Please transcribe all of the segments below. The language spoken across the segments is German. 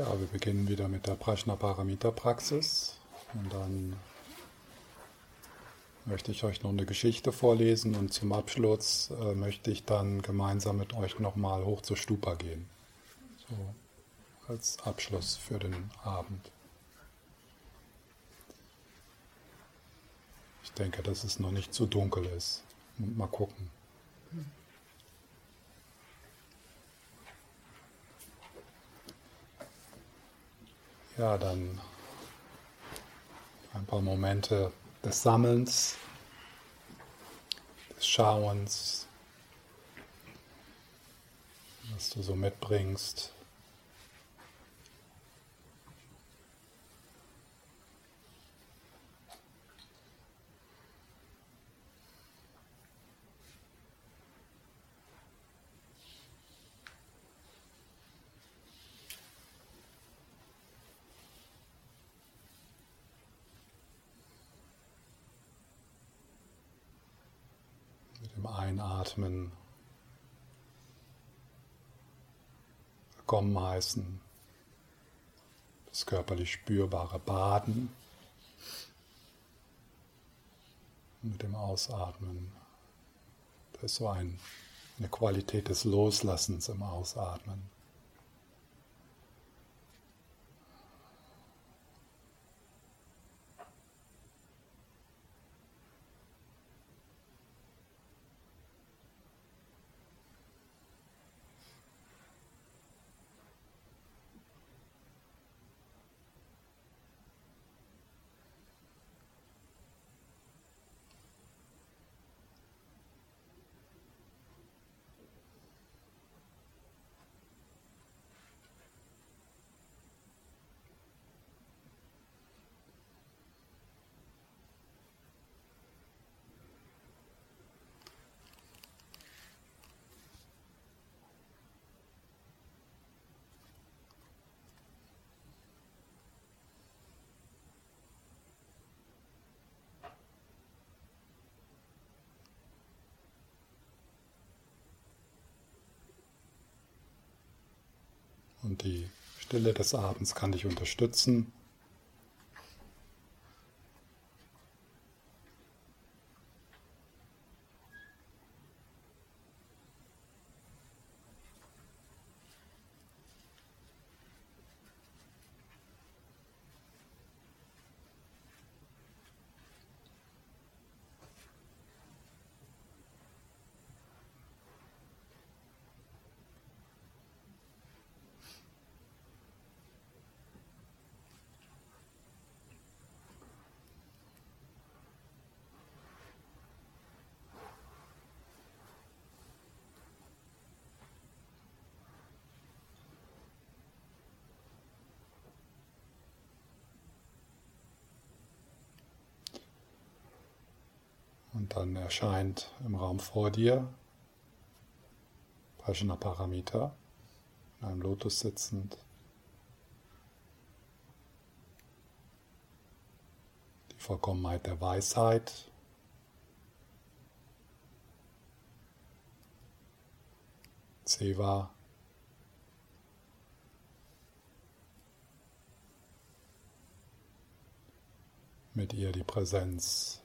Ja, wir beginnen wieder mit der Prajnaparamita-Praxis und dann möchte ich euch noch eine Geschichte vorlesen und zum Abschluss äh, möchte ich dann gemeinsam mit euch nochmal hoch zur Stupa gehen. So als Abschluss für den Abend. Ich denke, dass es noch nicht zu dunkel ist. Mal gucken. Ja, dann ein paar Momente des Sammelns, des Schauens, was du so mitbringst. Einatmen willkommen heißen, das körperlich spürbare Baden. Mit dem Ausatmen, da ist so ein, eine Qualität des Loslassens im Ausatmen. Und die Stille des Abends kann dich unterstützen. Dann erscheint im Raum vor dir Paramita in einem Lotus sitzend. Die Vollkommenheit der Weisheit. Seva. Mit ihr die Präsenz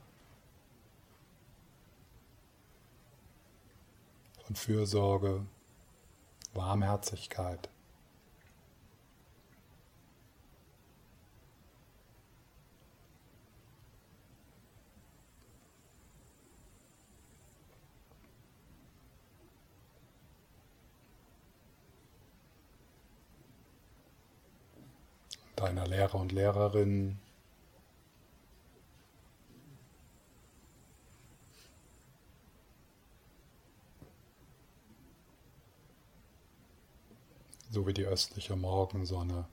von Fürsorge, Warmherzigkeit. deiner Lehrer und Lehrerin, so wie die östliche Morgensonne.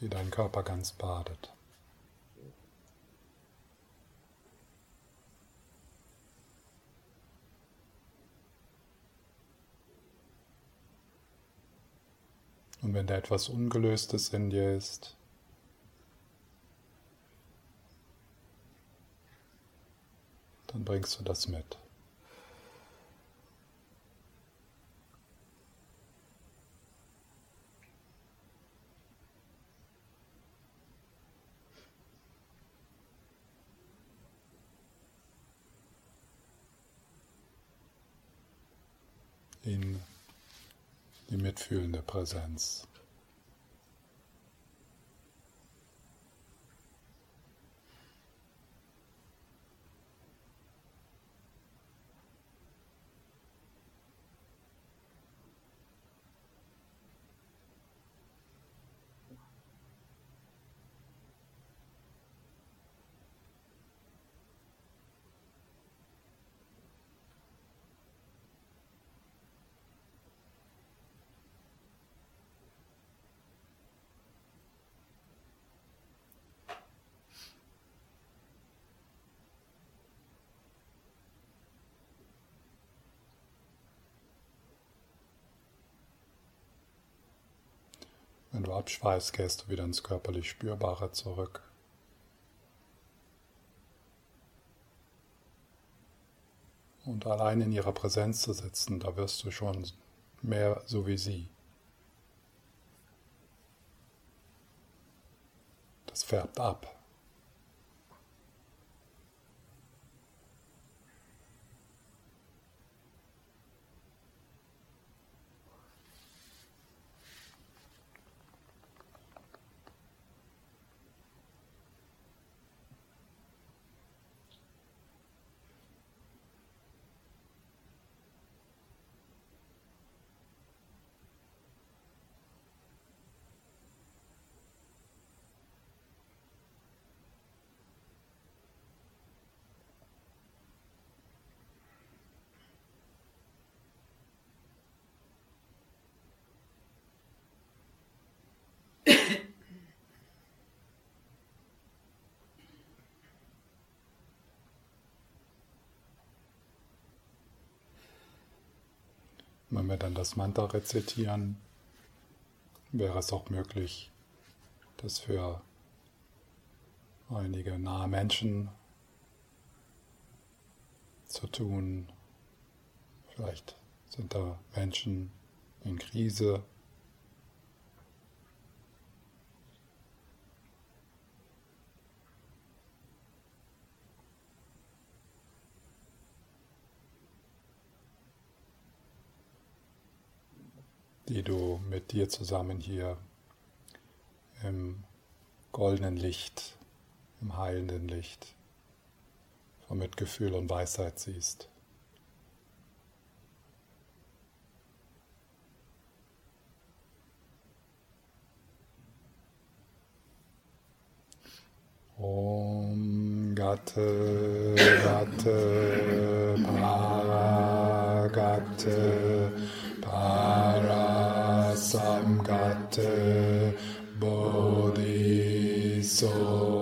die deinen Körper ganz badet. Und wenn da etwas Ungelöstes in dir ist, dann bringst du das mit. in die mitfühlende Präsenz. Wenn du abschweißt, gehst du wieder ins körperlich Spürbare zurück. Und allein in ihrer Präsenz zu sitzen, da wirst du schon mehr so wie sie. Das färbt ab. Wenn wir dann das Mantra rezitieren, wäre es auch möglich, das für einige nahe Menschen zu tun. Vielleicht sind da Menschen in Krise die du mit dir zusammen hier im goldenen Licht, im heilenden Licht von Mitgefühl und Weisheit siehst. Om Gatte Gatte Para Gatte สัมกัตเต Bodhisattva.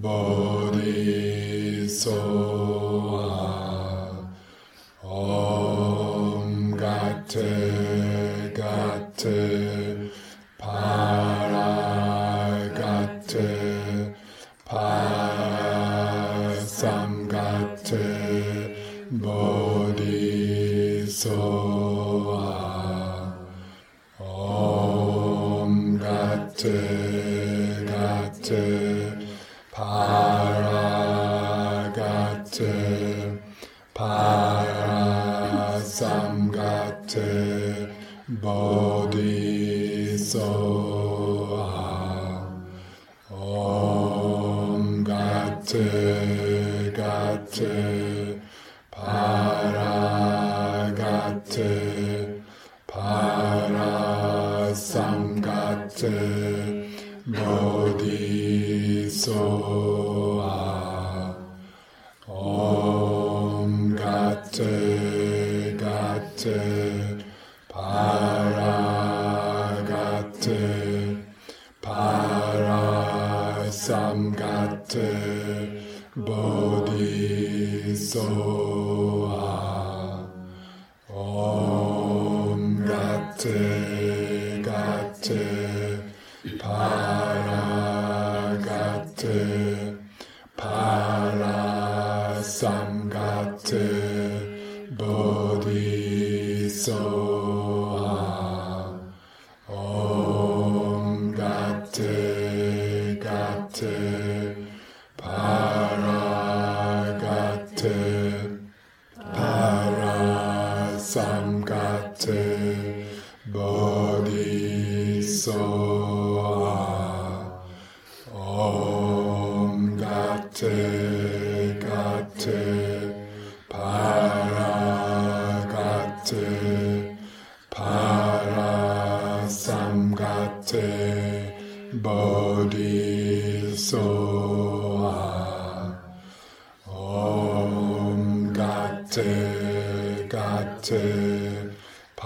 body Bodhisattva.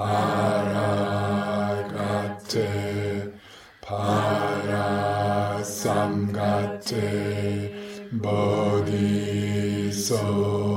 Paragate, Parasamgate, Bodhisattva.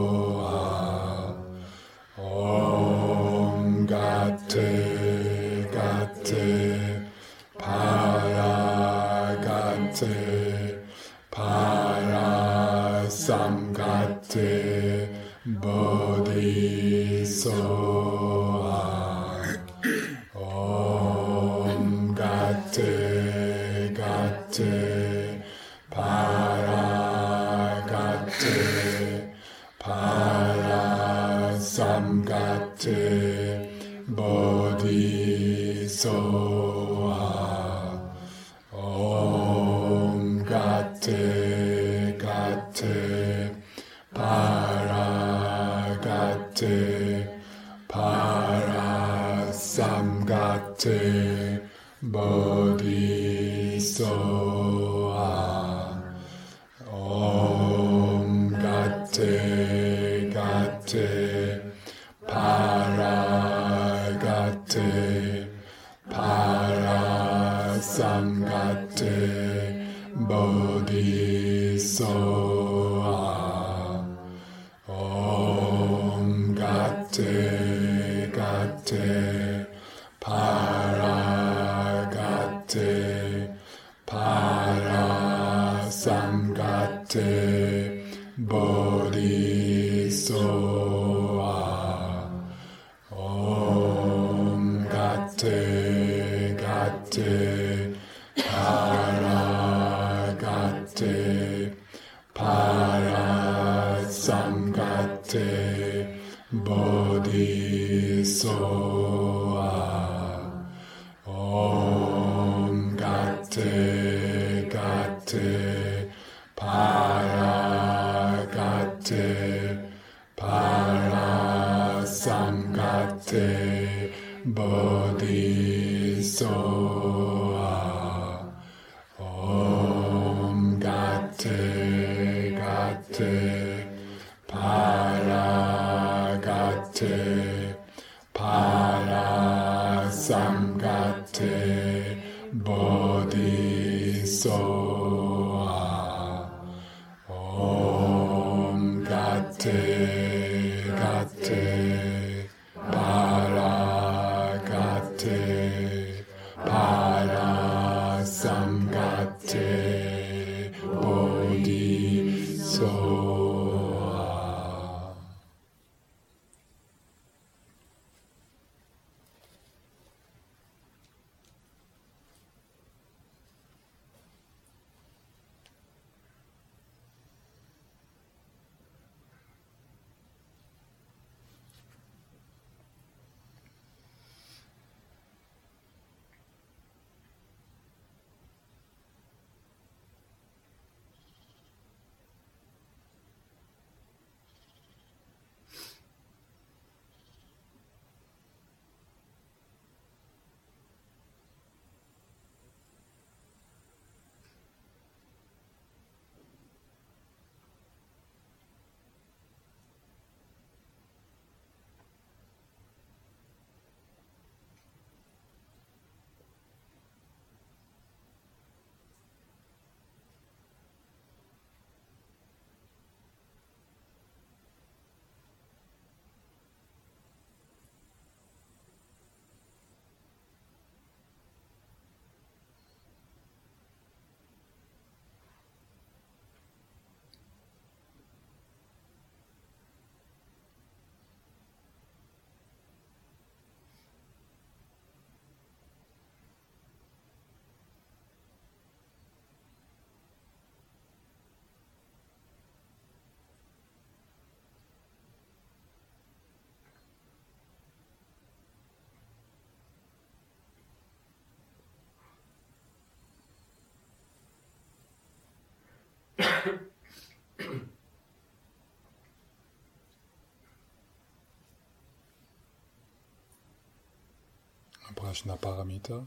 Prashna Paramita,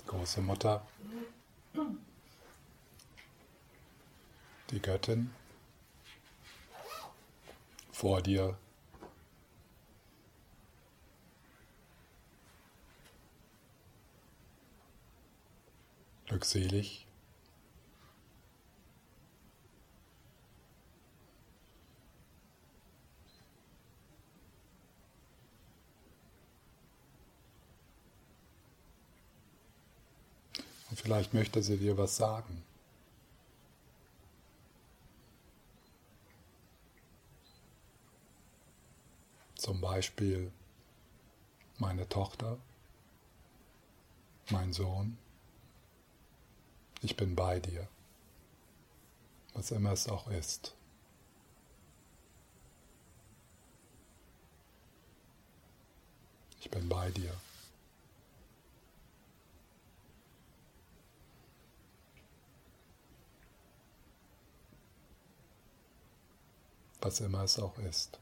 die große Mutter, die Göttin, vor dir. Glückselig. Und vielleicht möchte sie dir was sagen. Zum Beispiel meine Tochter, mein Sohn, ich bin bei dir, was immer es auch ist. Ich bin bei dir. Was immer es auch ist.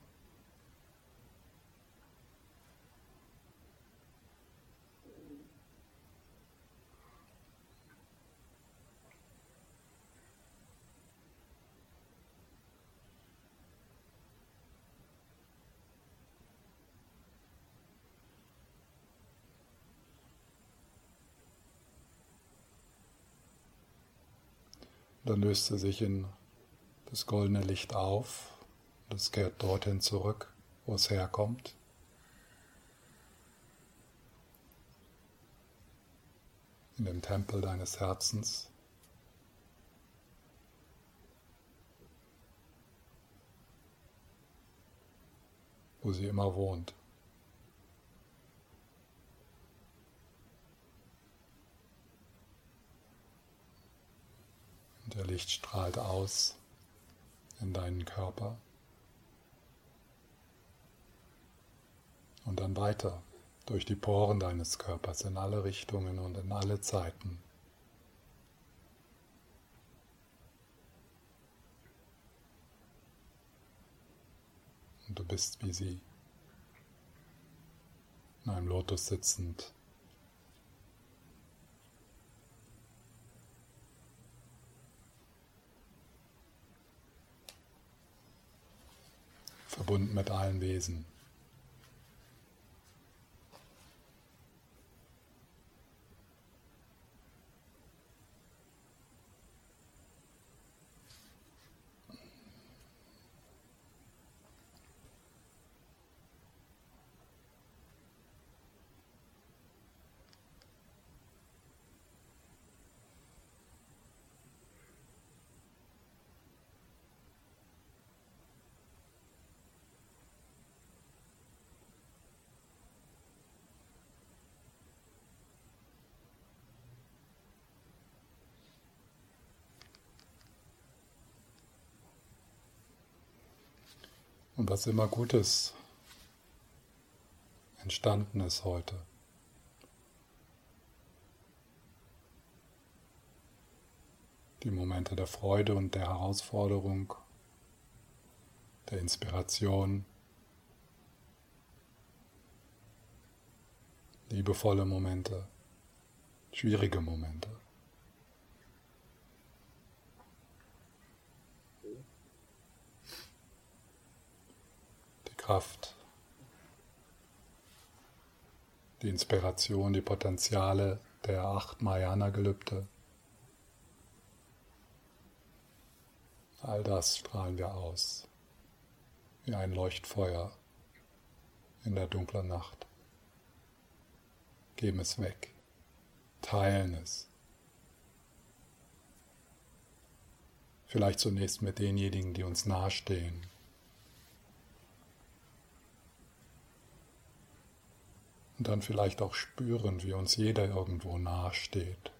Dann löst er sich in das goldene Licht auf. Das kehrt dorthin zurück, wo es herkommt. In dem Tempel deines Herzens. wo sie immer wohnt. Und der Licht strahlt aus in deinen Körper und dann weiter durch die Poren deines Körpers in alle Richtungen und in alle Zeiten. Und du bist wie sie, in einem Lotus sitzend, verbunden mit allen Wesen. Und was immer Gutes entstanden ist heute. Die Momente der Freude und der Herausforderung, der Inspiration, liebevolle Momente, schwierige Momente. Kraft, die Inspiration, die Potenziale der acht Mayana-Gelübde. All das strahlen wir aus, wie ein Leuchtfeuer in der dunklen Nacht. Geben es weg, teilen es. Vielleicht zunächst mit denjenigen, die uns nahestehen, und dann vielleicht auch spüren, wie uns jeder irgendwo nahe steht.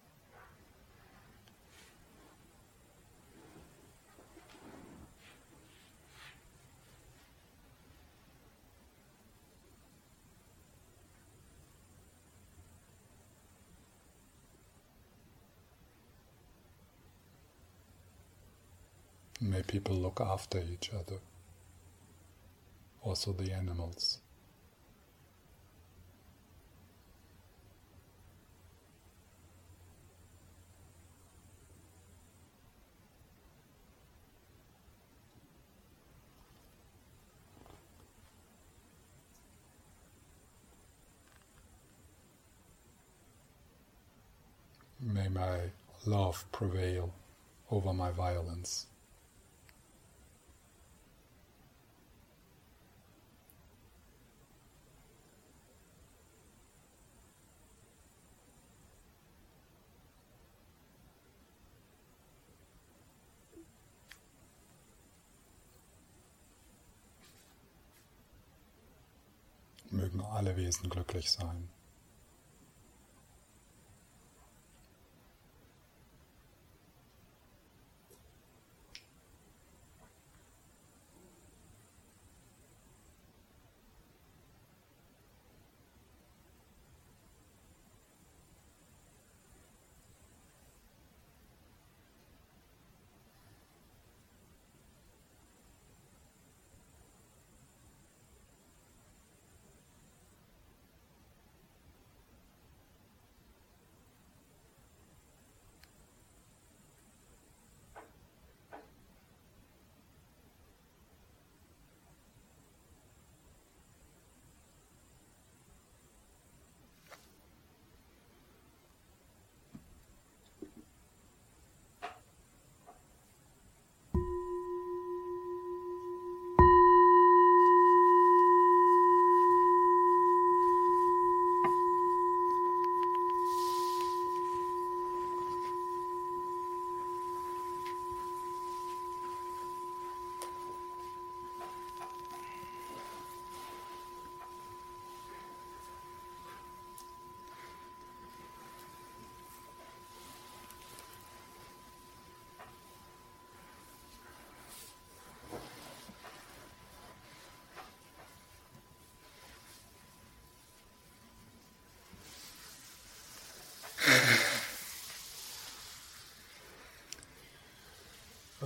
May people look after each other, also the animals. My love prevail over my violence. Mögen alle Wesen glücklich sein.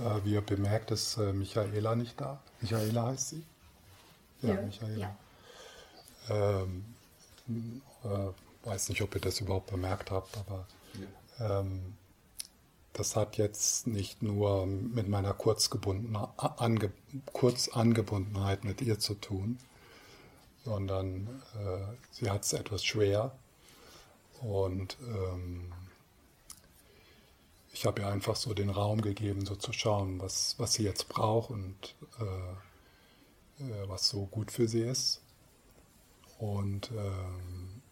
Äh, wie ihr bemerkt, ist äh, Michaela nicht da. Michaela heißt sie? Ja, ja. Michaela. Ja. Ähm, äh, weiß nicht, ob ihr das überhaupt bemerkt habt, aber ja. ähm, das hat jetzt nicht nur mit meiner ange, Kurzangebundenheit mit ihr zu tun, sondern äh, sie hat es etwas schwer und ähm, ich habe ihr einfach so den Raum gegeben, so zu schauen, was, was sie jetzt braucht und äh, äh, was so gut für sie ist. Und ähm,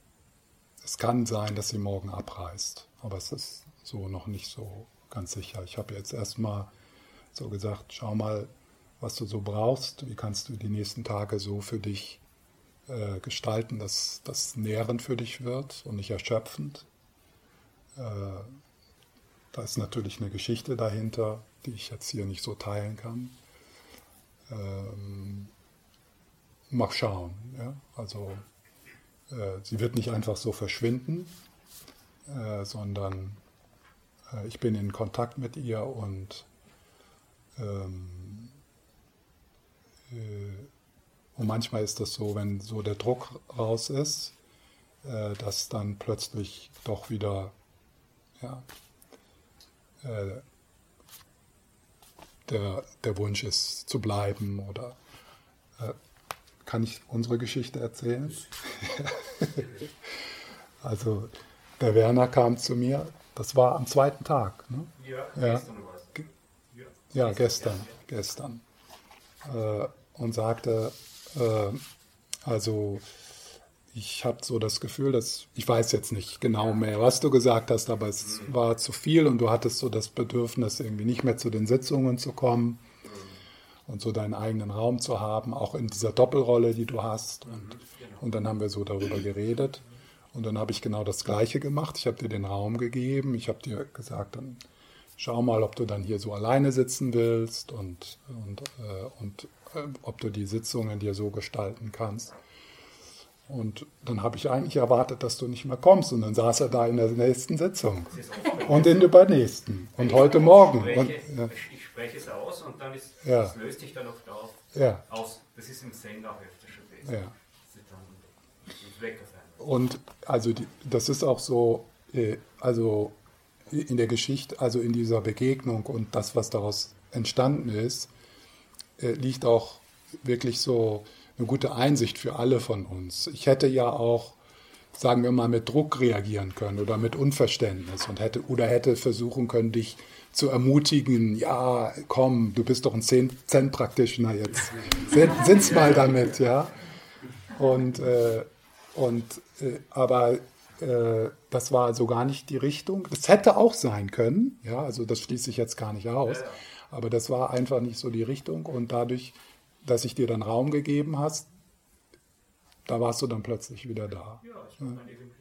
es kann sein, dass sie morgen abreist, aber es ist so noch nicht so ganz sicher. Ich habe jetzt erstmal so gesagt, schau mal, was du so brauchst, wie kannst du die nächsten Tage so für dich äh, gestalten, dass das nährend für dich wird und nicht erschöpfend. Äh, da ist natürlich eine Geschichte dahinter, die ich jetzt hier nicht so teilen kann. Ähm, mal schauen. Ja? Also äh, sie wird nicht einfach so verschwinden, äh, sondern äh, ich bin in Kontakt mit ihr und, ähm, äh, und manchmal ist das so, wenn so der Druck raus ist, äh, dass dann plötzlich doch wieder ja, äh, der, der Wunsch ist zu bleiben oder äh, kann ich unsere Geschichte erzählen? also der Werner kam zu mir, das war am zweiten Tag. Ne? Ja, ja, gestern ja. ja, gestern, gestern. Äh, und sagte, äh, also ich habe so das Gefühl, dass ich weiß jetzt nicht genau mehr, was du gesagt hast, aber es mhm. war zu viel und du hattest so das Bedürfnis, irgendwie nicht mehr zu den Sitzungen zu kommen mhm. und so deinen eigenen Raum zu haben, auch in dieser Doppelrolle, die du hast. Und, mhm, genau. und dann haben wir so darüber geredet. Und dann habe ich genau das Gleiche gemacht. Ich habe dir den Raum gegeben. Ich habe dir gesagt, dann schau mal, ob du dann hier so alleine sitzen willst und, und, äh, und äh, ob du die Sitzungen dir so gestalten kannst. Und dann habe ich eigentlich erwartet, dass du nicht mehr kommst. Und dann saß er da in der nächsten Sitzung und in der übernächsten und heute Morgen. Spreche, und, ja. Ich spreche es aus und dann ist, ja. das löst sich dann auch darauf ja. aus. Das ist im Zen auch öfter schon gewesen. Ja. Auf. Und also die, das ist auch so, äh, also in der Geschichte, also in dieser Begegnung und das, was daraus entstanden ist, äh, liegt auch wirklich so eine gute Einsicht für alle von uns. Ich hätte ja auch, sagen wir mal, mit Druck reagieren können oder mit Unverständnis und hätte oder hätte versuchen können, dich zu ermutigen, ja, komm, du bist doch ein Zen-Practitioner jetzt. Sind's mal damit, ja. Und, äh, und äh, aber äh, das war so gar nicht die Richtung. Das hätte auch sein können, ja, also das schließe ich jetzt gar nicht aus. Aber das war einfach nicht so die Richtung und dadurch dass ich dir dann Raum gegeben hast, da warst du dann plötzlich wieder da. Ja, ich war, ja. irgendwie,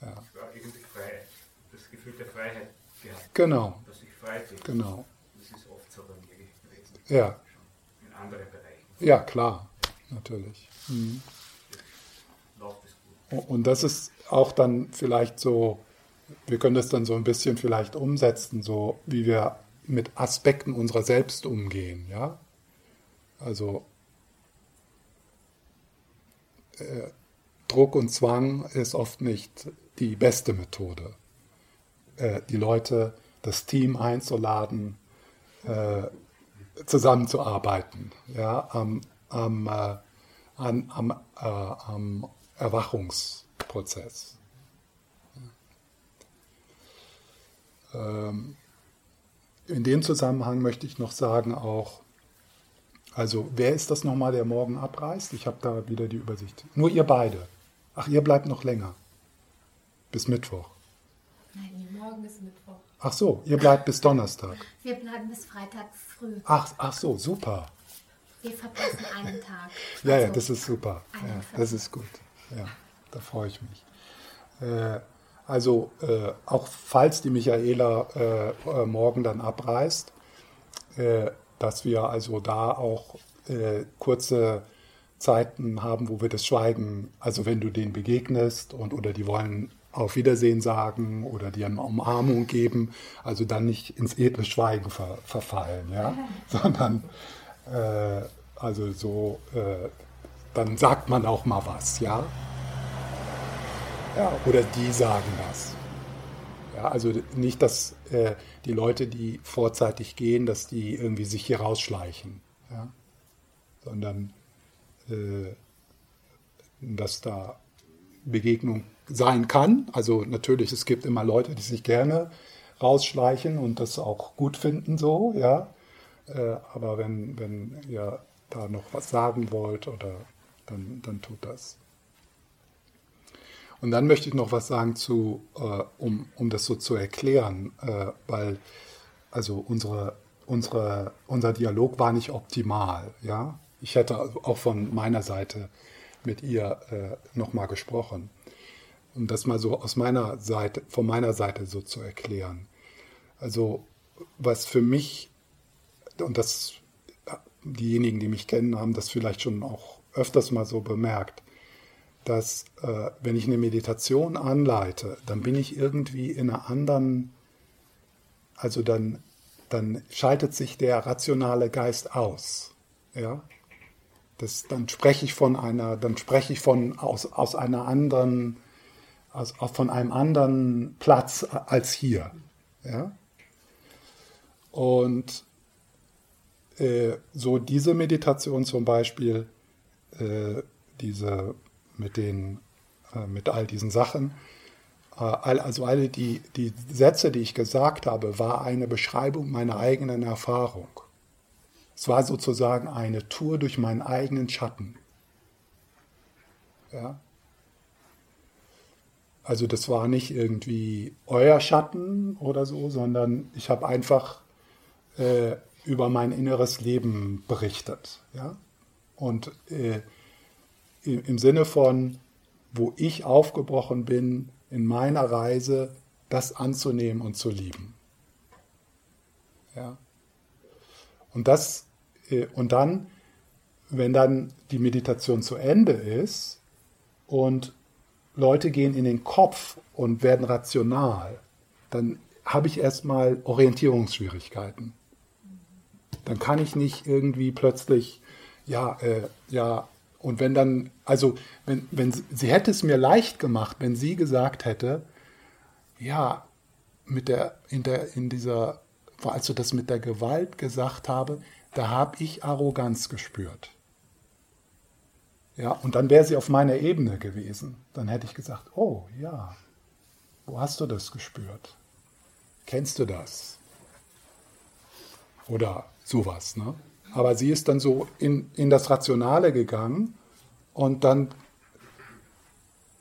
ja. ich war irgendwie frei. Das Gefühl der Freiheit gehabt. Genau. Dass ich frei bin. Genau. Das ist oft so bei mir gewesen. Ja. In anderen Bereichen. Ja, klar. Natürlich. Mhm. Und das ist auch dann vielleicht so, wir können das dann so ein bisschen vielleicht umsetzen, so wie wir mit Aspekten unserer selbst umgehen, ja. Also äh, Druck und Zwang ist oft nicht die beste Methode. Äh, die Leute, das Team einzuladen, äh, zusammenzuarbeiten, ja, am, am, äh, an, am, äh, am Erwachungsprozess. Ähm, in dem Zusammenhang möchte ich noch sagen auch, also, wer ist das nochmal, der morgen abreist? Ich habe da wieder die Übersicht. Nur ihr beide. Ach, ihr bleibt noch länger. Bis Mittwoch. Nein, morgen ist Mittwoch. Ach so, ihr bleibt bis Donnerstag. Wir bleiben bis Freitag früh. Ach, ach so, super. Wir verpassen einen Tag. ja, ja, also das ist super. Ja, das ist gut. Ja, da freue ich mich. Äh, also, äh, auch falls die Michaela äh, äh morgen dann abreist, äh, dass wir also da auch äh, kurze Zeiten haben, wo wir das Schweigen, also wenn du denen begegnest und oder die wollen auf Wiedersehen sagen oder dir eine Umarmung geben, also dann nicht ins edle Schweigen ver, verfallen, ja, sondern äh, also so, äh, dann sagt man auch mal was, ja, ja, oder die sagen was. Ja, also nicht, dass äh, die Leute, die vorzeitig gehen, dass die irgendwie sich hier rausschleichen, ja? sondern äh, dass da Begegnung sein kann. Also natürlich, es gibt immer Leute, die sich gerne rausschleichen und das auch gut finden so, ja. Äh, aber wenn, wenn ihr da noch was sagen wollt oder dann, dann tut das. Und dann möchte ich noch was sagen zu, äh, um, um das so zu erklären, äh, weil also unsere, unsere, unser Dialog war nicht optimal. Ja? Ich hätte auch von meiner Seite mit ihr äh, nochmal gesprochen. Um das mal so aus meiner Seite, von meiner Seite so zu erklären. Also was für mich, und das diejenigen, die mich kennen, haben das vielleicht schon auch öfters mal so bemerkt, dass äh, wenn ich eine Meditation anleite, dann bin ich irgendwie in einer anderen, also dann, dann schaltet sich der rationale Geist aus. Ja? Das, dann spreche ich von einer, dann spreche ich von aus, aus einer anderen, aus, von einem anderen Platz als hier. Ja? Und äh, so diese Meditation zum Beispiel, äh, diese mit, den, äh, mit all diesen Sachen. Äh, also alle die, die Sätze, die ich gesagt habe, war eine Beschreibung meiner eigenen Erfahrung. Es war sozusagen eine Tour durch meinen eigenen Schatten. Ja? Also das war nicht irgendwie euer Schatten oder so, sondern ich habe einfach äh, über mein inneres Leben berichtet. Ja? Und äh, im Sinne von, wo ich aufgebrochen bin in meiner Reise, das anzunehmen und zu lieben. Ja. Und das, äh, und dann, wenn dann die Meditation zu Ende ist, und Leute gehen in den Kopf und werden rational, dann habe ich erstmal Orientierungsschwierigkeiten. Dann kann ich nicht irgendwie plötzlich, ja, äh, ja, und wenn dann, also, wenn, wenn sie, sie hätte es mir leicht gemacht, wenn sie gesagt hätte, ja, mit der, in der, in dieser, als du das mit der Gewalt gesagt habe, da habe ich Arroganz gespürt. Ja, und dann wäre sie auf meiner Ebene gewesen. Dann hätte ich gesagt, oh ja, wo hast du das gespürt? Kennst du das? Oder sowas, ne? Aber sie ist dann so in, in das Rationale gegangen und dann,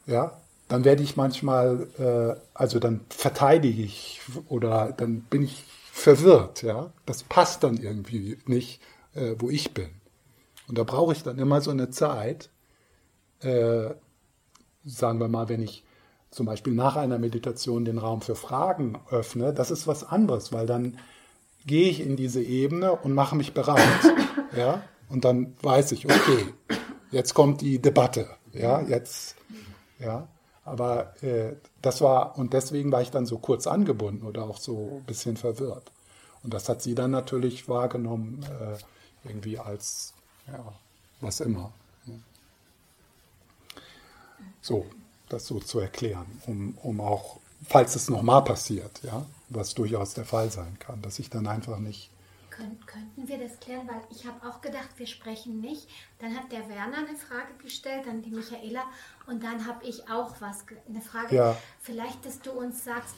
ja, dann werde ich manchmal, äh, also dann verteidige ich oder dann bin ich verwirrt, ja. Das passt dann irgendwie nicht, äh, wo ich bin. Und da brauche ich dann immer so eine Zeit, äh, sagen wir mal, wenn ich zum Beispiel nach einer Meditation den Raum für Fragen öffne, das ist was anderes, weil dann gehe ich in diese Ebene und mache mich bereit. Ja? Und dann weiß ich, okay, jetzt kommt die Debatte. Ja, jetzt, ja. Aber äh, das war, und deswegen war ich dann so kurz angebunden oder auch so ein bisschen verwirrt. Und das hat sie dann natürlich wahrgenommen, äh, irgendwie als, ja, was immer. So, das so zu erklären, um, um auch, falls es nochmal passiert, ja, was durchaus der Fall sein kann, dass ich dann einfach nicht. Kön könnten wir das klären, weil ich habe auch gedacht, wir sprechen nicht. Dann hat der Werner eine Frage gestellt, dann die Michaela und dann habe ich auch was, eine Frage. Ja. Vielleicht, dass du uns sagst,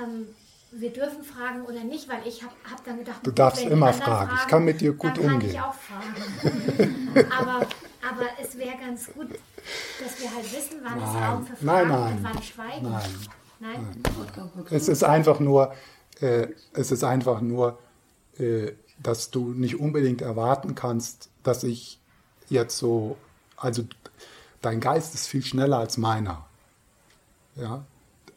ähm, wir dürfen fragen oder nicht, weil ich habe hab dann gedacht, du darfst immer anderen fragen. Ich kann mit dir gut dann kann umgehen. ich auch fragen. aber, aber es wäre ganz gut, dass wir halt wissen, wann es Nein. Raum für Nein, Fragen nein. und wann Schweigen. Nein. Nein? Es ist einfach nur, äh, es ist einfach nur, äh, dass du nicht unbedingt erwarten kannst, dass ich jetzt so, also dein Geist ist viel schneller als meiner. Ja,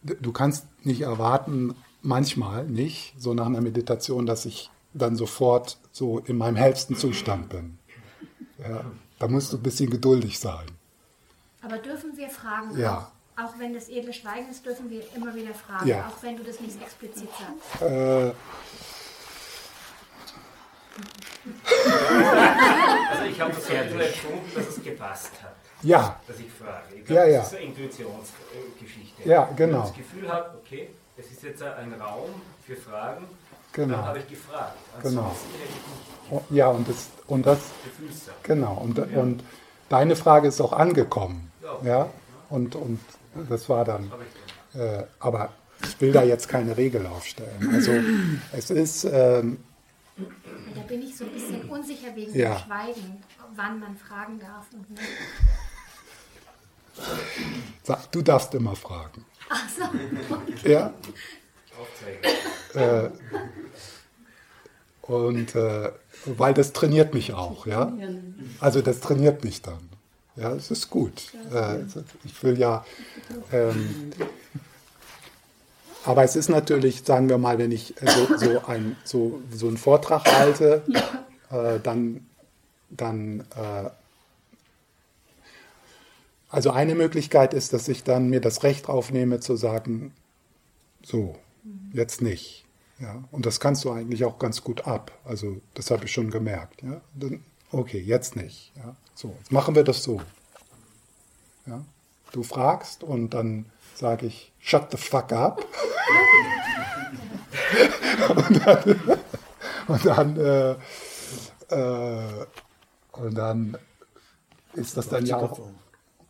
du kannst nicht erwarten, manchmal nicht, so nach einer Meditation, dass ich dann sofort so in meinem hellsten Zustand bin. Ja, da musst du ein bisschen geduldig sein. Aber dürfen wir fragen? Ja. Auch, wenn das edle Schweigen ist, dürfen wir immer wieder fragen, Ja. auch wenn du das nicht explizit sagst. Äh, Also ich habe das so empfunden, dass es gepasst hat, ja, dass ich frage. Ich Ja, glaube, ja. das ist eine Intuitionsgeschichte. Ja, Wenn genau. man das Gefühl hat, okay, es ist jetzt ein Raum für Fragen, Genau. dann habe ich gefragt. Genau. Ansonsten hätte ich nicht ja, und das, und das Gefühlssache. Genau, und, und deine Frage ist auch angekommen. Ja. Ja, und, und das war dann. Äh, aber ich will da jetzt keine Regel aufstellen. Also, es ist, ähm, Da bin ich so ein bisschen unsicher wegen Ja. dem Schweigen, wann man fragen darf und nicht. sag, du darfst immer fragen. Ach so. Ja, Aufzeigen. und äh, weil das trainiert mich auch. Ja, also, das trainiert mich dann. Ja, es ist gut. Äh, ich will ja. Ähm, aber es ist natürlich, sagen wir mal, wenn ich so, so, ein, so, so einen Vortrag halte, äh, dann, dann äh, also eine Möglichkeit ist, dass ich dann mir das Recht aufnehme zu sagen, so, jetzt nicht. Ja, und das kannst du eigentlich auch ganz gut ab. Also das habe ich schon gemerkt. Ja, okay, jetzt nicht. Ja, so, jetzt machen wir das so. Ja, du fragst und dann sage ich, shut the fuck up. und dann, und dann, äh, äh, und dann ist das dann ja auch. davon.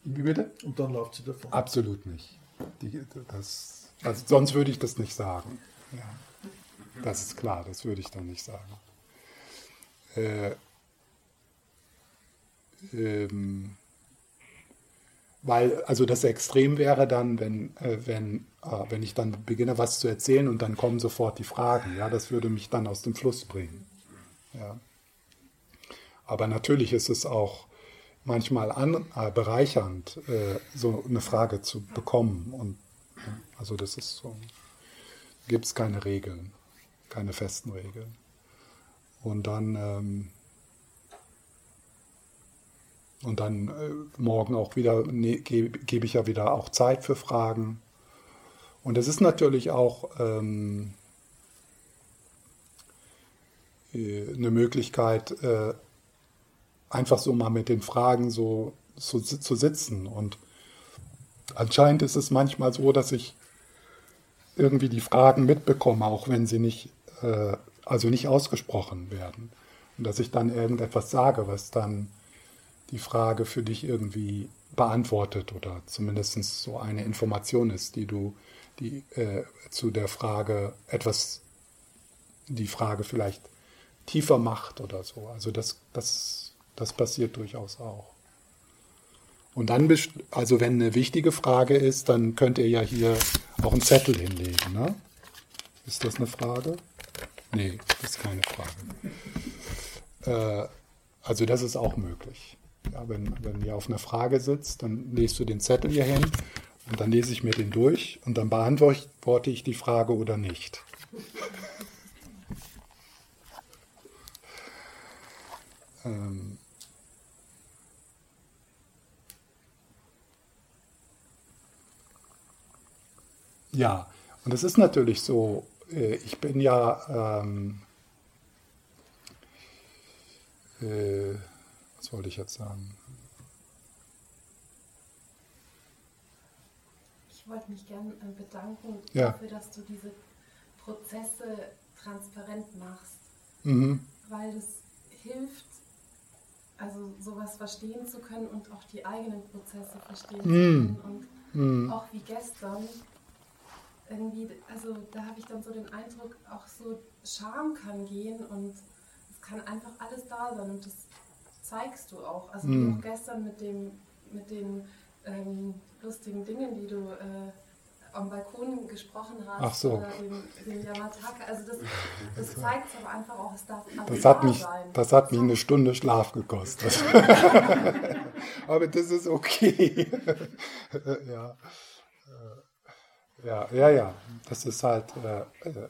Wie bitte? Und dann läuft sie davon. Absolut nicht. Die, das, also sonst würde ich das nicht sagen. Ja. Das ist klar, das würde ich dann nicht sagen. Äh, ähm, weil, also das Extrem wäre dann, wenn, äh, wenn, äh, wenn ich dann beginne, was zu erzählen und dann kommen sofort die Fragen. Ja, das würde mich dann aus dem Fluss bringen. Ja. Aber natürlich ist es auch manchmal an, äh, bereichernd, äh, so eine Frage zu bekommen. Und also das ist so, gibt es keine Regeln, keine festen Regeln. Und dann, ähm, Und dann äh, morgen auch wieder ne, gebe geb ich ja wieder auch Zeit für Fragen. Und es ist natürlich auch ähm, äh, eine Möglichkeit, äh, einfach so mal mit den Fragen so, so zu sitzen. Und anscheinend ist es manchmal so, dass ich irgendwie die Fragen mitbekomme, auch wenn sie nicht, äh, also nicht ausgesprochen werden. Und dass ich dann irgendetwas sage, was dann die Frage für dich irgendwie beantwortet oder zumindest so eine Information ist, die du die, äh, zu der Frage etwas, die Frage vielleicht tiefer macht oder so. Also das, das, das passiert durchaus auch. Und dann, also wenn eine wichtige Frage ist, dann könnt ihr ja hier auch einen Zettel hinlegen. Ne? Ist das eine Frage? Nee, das ist keine Frage. Äh, also das ist auch möglich. Ja, wenn, wenn ihr auf einer Frage sitzt, dann legst du den Zettel hier hin und dann lese ich mir den durch und dann beantworte ich die Frage oder nicht. ähm, ja, und es ist natürlich so, äh, ich bin ja, ähm, äh, was wollte ich jetzt sagen? Ich wollte mich gerne äh, bedanken ja. dafür, dass du diese Prozesse transparent machst, mhm. weil es hilft, also sowas verstehen zu können und auch die eigenen Prozesse verstehen mhm. zu können. Und mhm. auch wie gestern, irgendwie, also da habe ich dann so den Eindruck, auch so Scham kann gehen und es kann einfach alles da sein und das zeigst du auch. Also mhm. auch gestern mit dem, mit den ähm, lustigen Dingen, die du äh, am Balkon gesprochen hast, Ach so. oder dem, dem Yamataka. Also das, das zeigt es aber einfach auch, es darf das hat mich, sein. Das hat mich eine Stunde Schlaf gekostet. aber das ist okay. ja. ja, ja, ja. Das ist halt, äh, äh,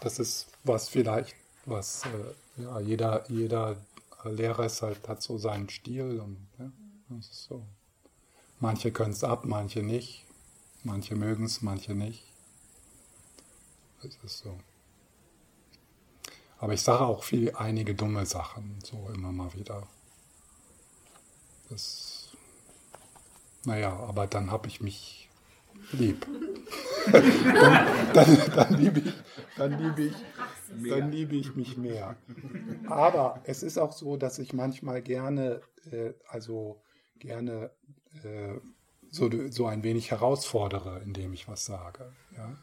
das ist was vielleicht, was äh, ja, jeder, jeder Lehrer ist halt, hat so seinen Stil und ja, das ist so. Manche können es ab, manche nicht. Manche mögen es, manche nicht. Das ist so. Aber ich sage auch viel, einige dumme Sachen, so immer mal wieder. Das, naja, aber dann habe ich mich lieb. dann, dann, dann liebe ich, dann liebe ich, dann liebe ich mich mehr. Aber es ist auch so, dass ich manchmal gerne, äh, also gerne äh, so, so ein wenig herausfordere, indem ich was sage. Ja?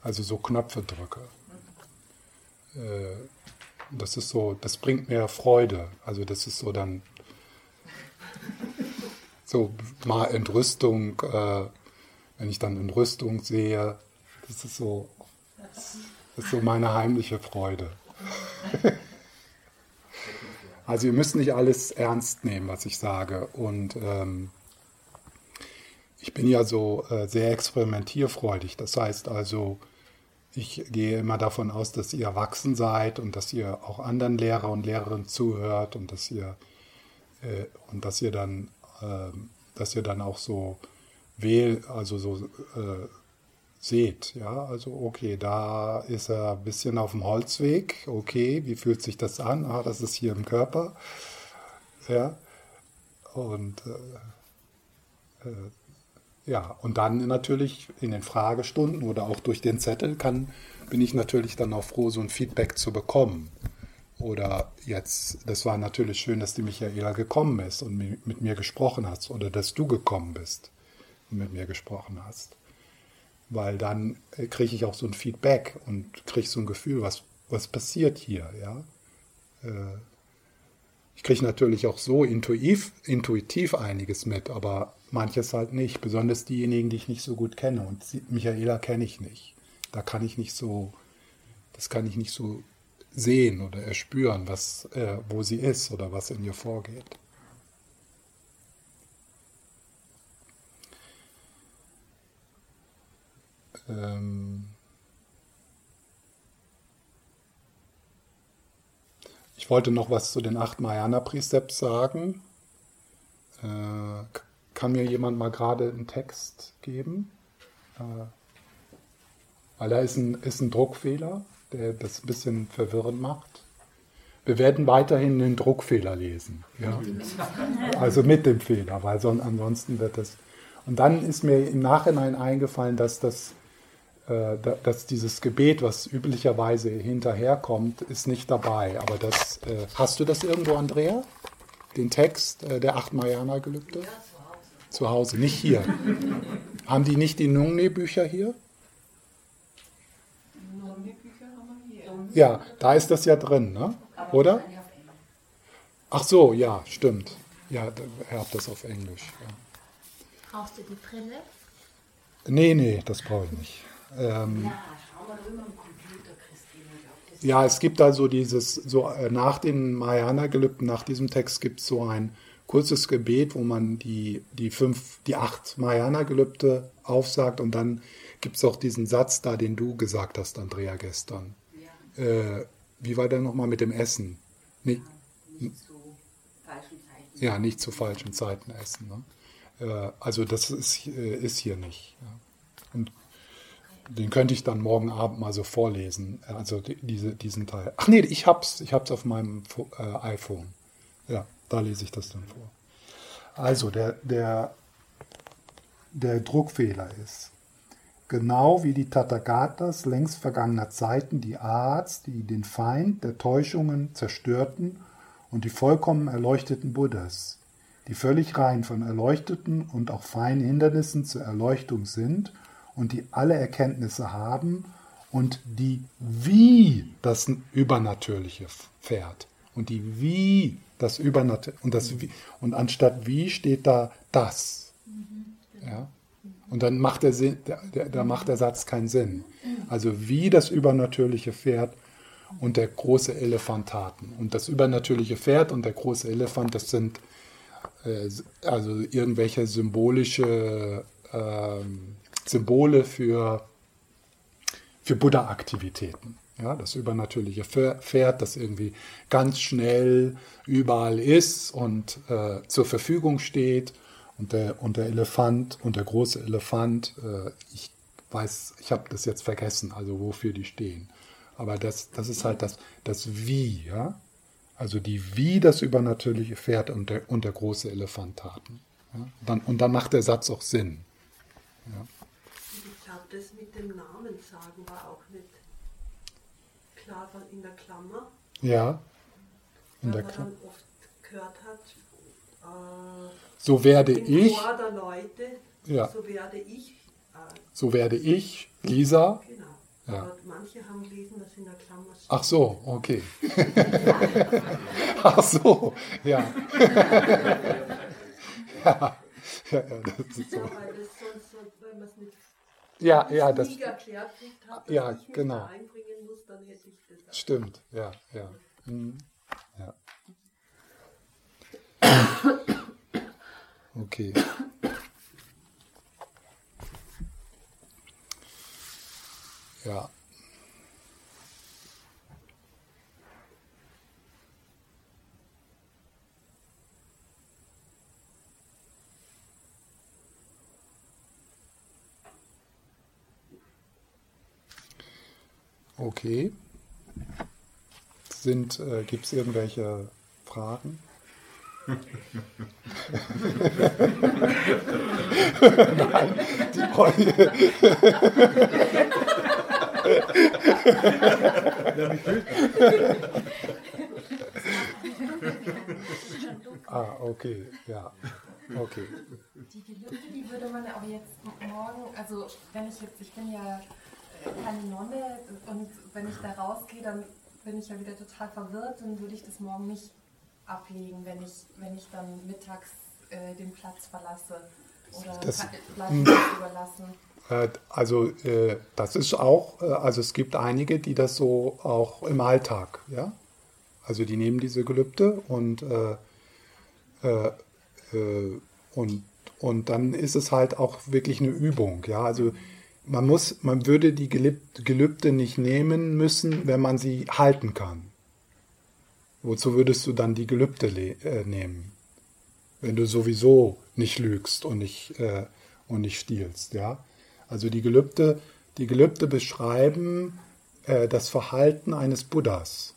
Also so Knöpfe drücke. Äh, das ist so, das bringt mir Freude. Also das ist so dann so mal Entrüstung, äh, wenn ich dann Entrüstung sehe, das ist so, das ist so meine heimliche Freude. Also ihr müsst nicht alles ernst nehmen, was ich sage. Und ähm, ich bin ja so äh, sehr experimentierfreudig. Das heißt also, ich gehe immer davon aus, dass ihr erwachsen seid und dass ihr auch anderen Lehrer und Lehrerinnen zuhört und dass ihr äh, und dass ihr dann, äh, dass ihr dann auch so wählt, also so äh, seht. Ja, also okay, da ist er ein bisschen auf dem Holzweg. Okay, wie fühlt sich das an? Ah, das ist hier im Körper. Ja, und äh, äh, ja, und dann natürlich in den Fragestunden oder auch durch den Zettel kann, bin ich natürlich dann auch froh, so ein Feedback zu bekommen. Oder jetzt, das war natürlich schön, dass die Michaela gekommen ist und mit mir gesprochen hat oder dass du gekommen bist und mit mir gesprochen hast weil dann äh, kriege ich auch so ein Feedback und kriege so ein Gefühl, was, was passiert hier, ja. Äh, ich kriege natürlich auch so intuitiv, intuitiv einiges mit, aber manches halt nicht, besonders diejenigen, die ich nicht so gut kenne und Michaela kenne ich nicht. Da kann ich nicht so, das kann ich nicht so sehen oder erspüren, was, äh, wo sie ist oder was in ihr vorgeht. Ähm ich wollte noch was zu den acht Mayana Precepts sagen. Äh, kann mir jemand mal gerade einen Text geben? Äh, weil da ist ein, ist ein Druckfehler, der das ein bisschen verwirrend macht. Wir werden weiterhin den Druckfehler lesen. Ja? Also mit dem Fehler, weil sonst, ansonsten wird es. Und dann ist mir im Nachhinein eingefallen, dass, das, dass dieses Gebet, was üblicherweise hinterherkommt, ist nicht dabei. Aber das, äh, hast du das irgendwo, Andrea? Den Text äh, der acht Mariana-Gelübde? Ja, zu Hause. Zu Hause, nicht hier. Haben die nicht die Nungne-Bücher hier? Ja, da ist das ja drin, ne? oder? Ach so, ja, stimmt. Ja, er hat das auf Englisch. Ja. Brauchst du die Brille? Nee, nee, das brauche ich nicht. Ähm, ja. Ja, es gibt also dieses, so äh, nach den Mariana-Gelübden, nach diesem Text gibt es so ein kurzes Gebet, wo man die, die fünf, die acht Mariana-Gelübde aufsagt und dann gibt es auch diesen Satz da, den du gesagt hast, Andrea, gestern. Ja. Äh, wie war der nochmal mit dem Essen? Nicht, nicht zu falschen Zeiten. Ja, nicht zu falschen Zeiten essen. Ne? Äh, also das ist, äh, ist hier nicht. Ja. Und den könnte ich dann morgen Abend mal so vorlesen. Also diese, diesen Teil. Ach nee, ich hab's. Ich hab's auf meinem äh, iPhone. Ja, da lese ich das dann vor. Also der, der, der Druckfehler ist. Genau wie die Tathagatas längst vergangener Zeiten die Arts, die den Feind der Täuschungen zerstörten und die vollkommen erleuchteten Buddhas, die völlig rein von erleuchteten und auch feinen Hindernissen zur Erleuchtung sind und die alle Erkenntnisse haben und die wie das Übernatürliche fährt und die wie das Übernatürliche und das wie, und anstatt wie steht da das. Ja? Und dann macht der, Sinn, der, der, da macht der Satz keinen Sinn. Also wie das übernatürliche Pferd und der große Elefant taten. Und das übernatürliche Pferd und der große Elefant, das sind äh, also irgendwelche symbolische äh, Symbole für, für Buddha-Aktivitäten. Ja, das übernatürliche Pferd, das irgendwie ganz schnell überall ist und äh, zur Verfügung steht und der, und der Elefant und der große Elefant, äh, ich weiß, ich habe das jetzt vergessen, also wofür die stehen. Aber das, das ist halt das, das Wie, ja. Also die Wie das übernatürliche Pferd und der, und der große Elefant taten. Ja? Dann, und dann macht der Satz auch Sinn. Ja. Das mit dem Namen sagen war auch nicht klar in der Klammer. Ja. In weil der Klammer. oft gehört hat, äh, so werde ich. Leute, ja. So werde ich. Äh, so werde ich, Lisa. Genau. Ja. Aber manche haben gelesen, dass in der Klammer steht. Ach so, okay. Ach so, ja. ja. Ja, das ist so. Ja, weil das sonst, wenn man es nicht ja, ja, das, erklärt kriegt, hat, ja, genau. einbringen muss, dann hätte ich das. Stimmt, ja, ja. Mhm. ja. Okay. Ja. Okay. Äh, gibt es irgendwelche Fragen? Nein, die Freunde. ah, okay, ja. Okay. Die Gelübde, die würde man auch jetzt morgen, also wenn ich jetzt, ich bin ja keine Nonne und wenn ich da rausgehe, dann bin ich ja wieder total verwirrt, dann würde ich das morgen nicht ablegen, wenn ich, wenn ich dann mittags äh, den Platz verlasse oder das, Platz überlassen? Äh, also äh, das ist auch, äh, also es gibt einige, die das so auch im Alltag, ja. Also die nehmen diese Gelübde und, äh, und, und dann ist es halt auch wirklich eine Übung, ja. Also man muss, man würde die Gelübde nicht nehmen müssen, wenn man sie halten kann. Wozu würdest du dann die Gelübde äh, nehmen? wenn du sowieso nicht lügst und nicht, äh, und nicht stiehlst. Ja? Also die Gelübde, die Gelübde beschreiben äh, das Verhalten eines Buddhas.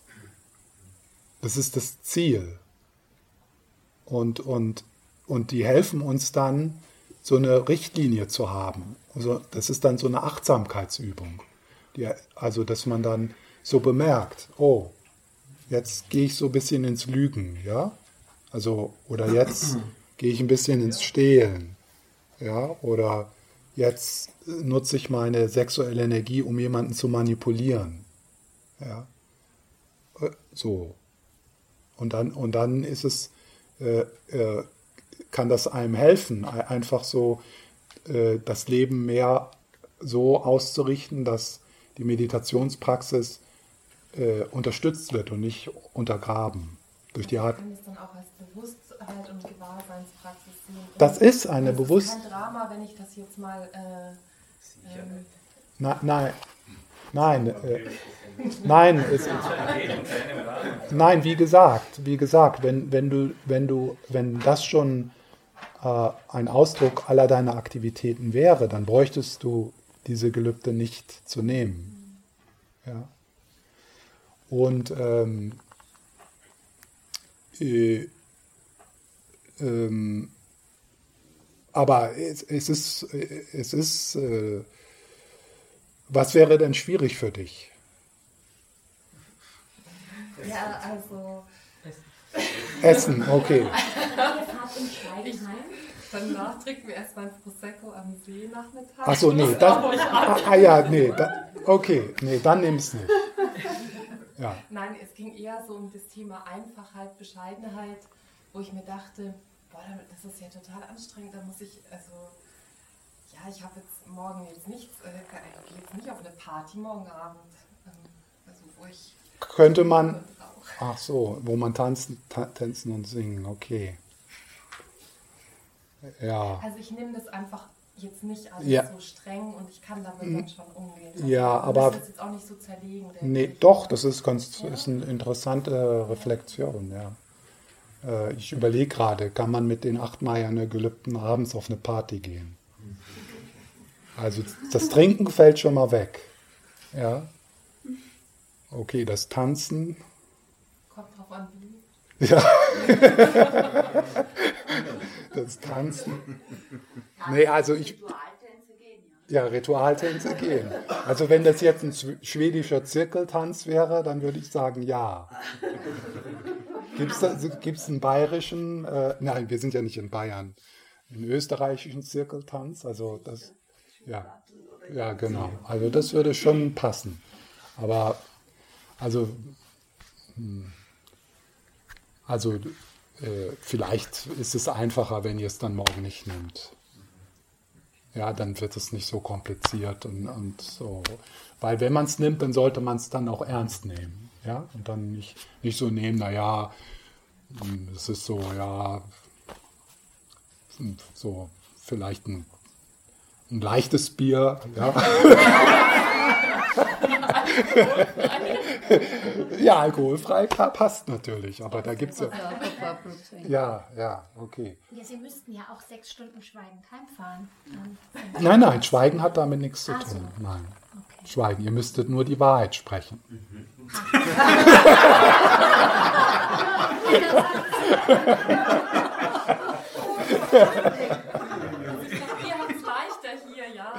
Das ist das Ziel. Und, und, und die helfen uns dann, so eine Richtlinie zu haben. Also das ist dann so eine Achtsamkeitsübung. Die, also, dass man dann so bemerkt, oh, jetzt gehe ich so ein bisschen ins Lügen, ja? Also, oder jetzt gehe ich ein bisschen ins Stehlen, ja? Oder jetzt nutze ich meine sexuelle Energie, um jemanden zu manipulieren, ja? Äh, so. Und dann, und dann ist es, äh, äh, kann das einem helfen, einfach so äh, das Leben mehr so auszurichten, dass die Meditationspraxis äh, unterstützt wird und nicht untergraben durch die Art. kann es dann auch als Bewusstheit und Gewahrseinspraxis sehen. Das ist eine Bewusst. Es ist kein Drama, wenn ich das jetzt mal. Äh, ähm, Na, nein, nein, äh, nein, es, nein, wie gesagt, wie gesagt, wenn, wenn du, wenn du, wenn das schon ein Ausdruck aller deiner Aktivitäten wäre, dann bräuchtest du diese Gelübde nicht zu nehmen. Ja. Und ähm, äh, ähm, aber es, es ist, es ist äh, was wäre denn schwierig für dich? ja, also. Essen, okay. Danach trinken wir erstmal ein Prosecco am See nachmittags. Achso, nee, dann, ah, ah ja, nee, da, okay, nee, dann nimm's nicht. Ja. Nein, es ging eher so um das Thema Einfachheit, Bescheidenheit, wo ich mir dachte, boah, das ist ja total anstrengend, da muss ich, also, ja, ich habe jetzt morgen jetzt nichts, äh, ich gehe jetzt nicht auf eine Party morgen Abend, ähm, also wo ich... Könnte man, ach so, wo man tanzen, ta tanzen und singen, okay. Ja. Also ich nehme das einfach jetzt nicht alles Ja. so streng und ich kann damit dann schon umgehen. Ja, Wir aber- das jetzt auch nicht so zerlegen. Nee, ich. doch, das ist, ganz, ist eine interessante Reflexion, ja. Äh, Ich überlege gerade, kann man mit den achtmeierne Gelübden abends auf eine Party gehen? Also das Trinken fällt schon mal weg. Ja. Okay, das Tanzen. An, wie. Ja. das Tanzen. Nee, also ich. Ritualtänze gehen, ja. Ritualtänze gehen. Also wenn das jetzt ein schw- schwedischer Zirkeltanz wäre, dann würde ich sagen ja. Gibt es gibt's einen bayerischen, äh, nein, wir sind ja nicht in Bayern, einen österreichischen Zirkeltanz? Also das, ja, ja genau. Also das würde schon passen. Aber also, hm, also äh, vielleicht ist es einfacher, wenn ihr es dann morgen nicht nehmt ja, dann wird es nicht so kompliziert und, und so. Weil wenn man es nimmt, dann sollte man es dann auch ernst nehmen. Ja, und dann nicht, nicht so nehmen, naja, es ist so, ja, so vielleicht ein, ein leichtes Bier, ja. ja, alkoholfrei passt natürlich, aber da gibt es ja, ja, ja, okay. Ja, Sie müssten ja auch sechs Stunden schweigend heimfahren. Nein, nein, Schweigen hat damit nichts zu tun. Nein. Okay. Schweigen, ihr müsstet nur die Wahrheit sprechen. Ihr habt es leichter hier, ja.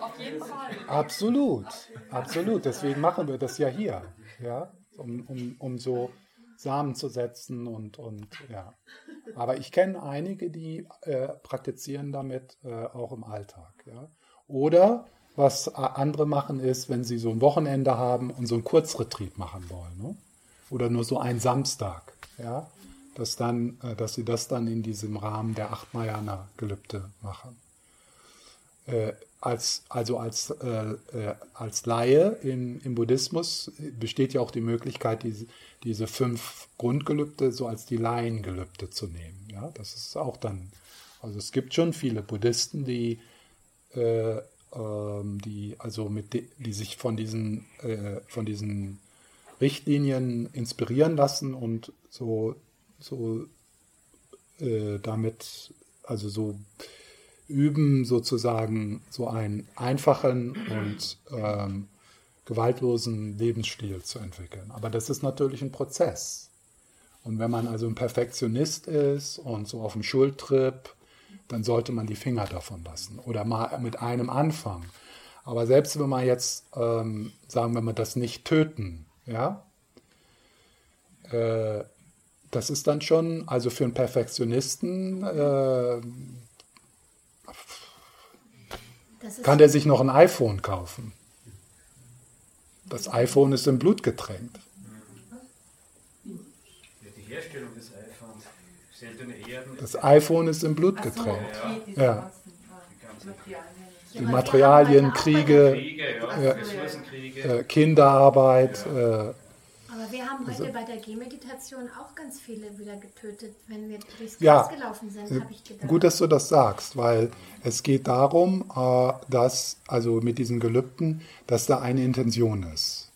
Auf jeden Fall. Absolut, absolut. Deswegen machen wir das ja hier, ja, um, um, um so Samen zu setzen und, und ja. Aber ich kenne einige, die äh, praktizieren damit äh, auch im Alltag, ja. Oder was andere machen ist, wenn sie so ein Wochenende haben und so einen Kurzretreat machen wollen, ne? oder nur so einen Samstag, ja, dass dann, äh, dass sie das dann in diesem Rahmen der Achtmajaner Gelübde machen äh, als, also als, äh, äh, als Laie im, im Buddhismus besteht ja auch die Möglichkeit, diese, diese fünf Grundgelübde so als die Laiengelübde zu nehmen. Ja, das ist auch dann, also es gibt schon viele Buddhisten, die, äh, ähm, die also mit, de, die sich von diesen, äh, von diesen Richtlinien inspirieren lassen und so, so äh, damit, also so üben, sozusagen so einen einfachen und ähm, gewaltlosen Lebensstil zu entwickeln. Aber das ist natürlich ein Prozess. Und wenn man also ein Perfektionist ist und so auf dem Schultrip, dann sollte man die Finger davon lassen oder mal mit einem anfangen. Aber selbst wenn wir jetzt, ähm, sagen wir mal, das nicht töten, ja, äh, das ist dann schon, also für einen Perfektionisten, äh, kann der sich noch ein iPhone kaufen. Das iPhone ist im Blut getränkt. Das iPhone ist im Blut getränkt. Ja. Materialien. Die Materialien, Kriege, Kriege, ja, Ja. Ressourcenkriege. äh, Kinderarbeit. Aber wir haben heute bei der Gehmeditation auch ganz viele wieder getötet, wenn wir durchs Ja. Gras gelaufen sind, habe ich gedacht. Gut, dass du das sagst, weil es geht darum, äh, dass, also mit diesen Gelübden, dass da eine Intention ist.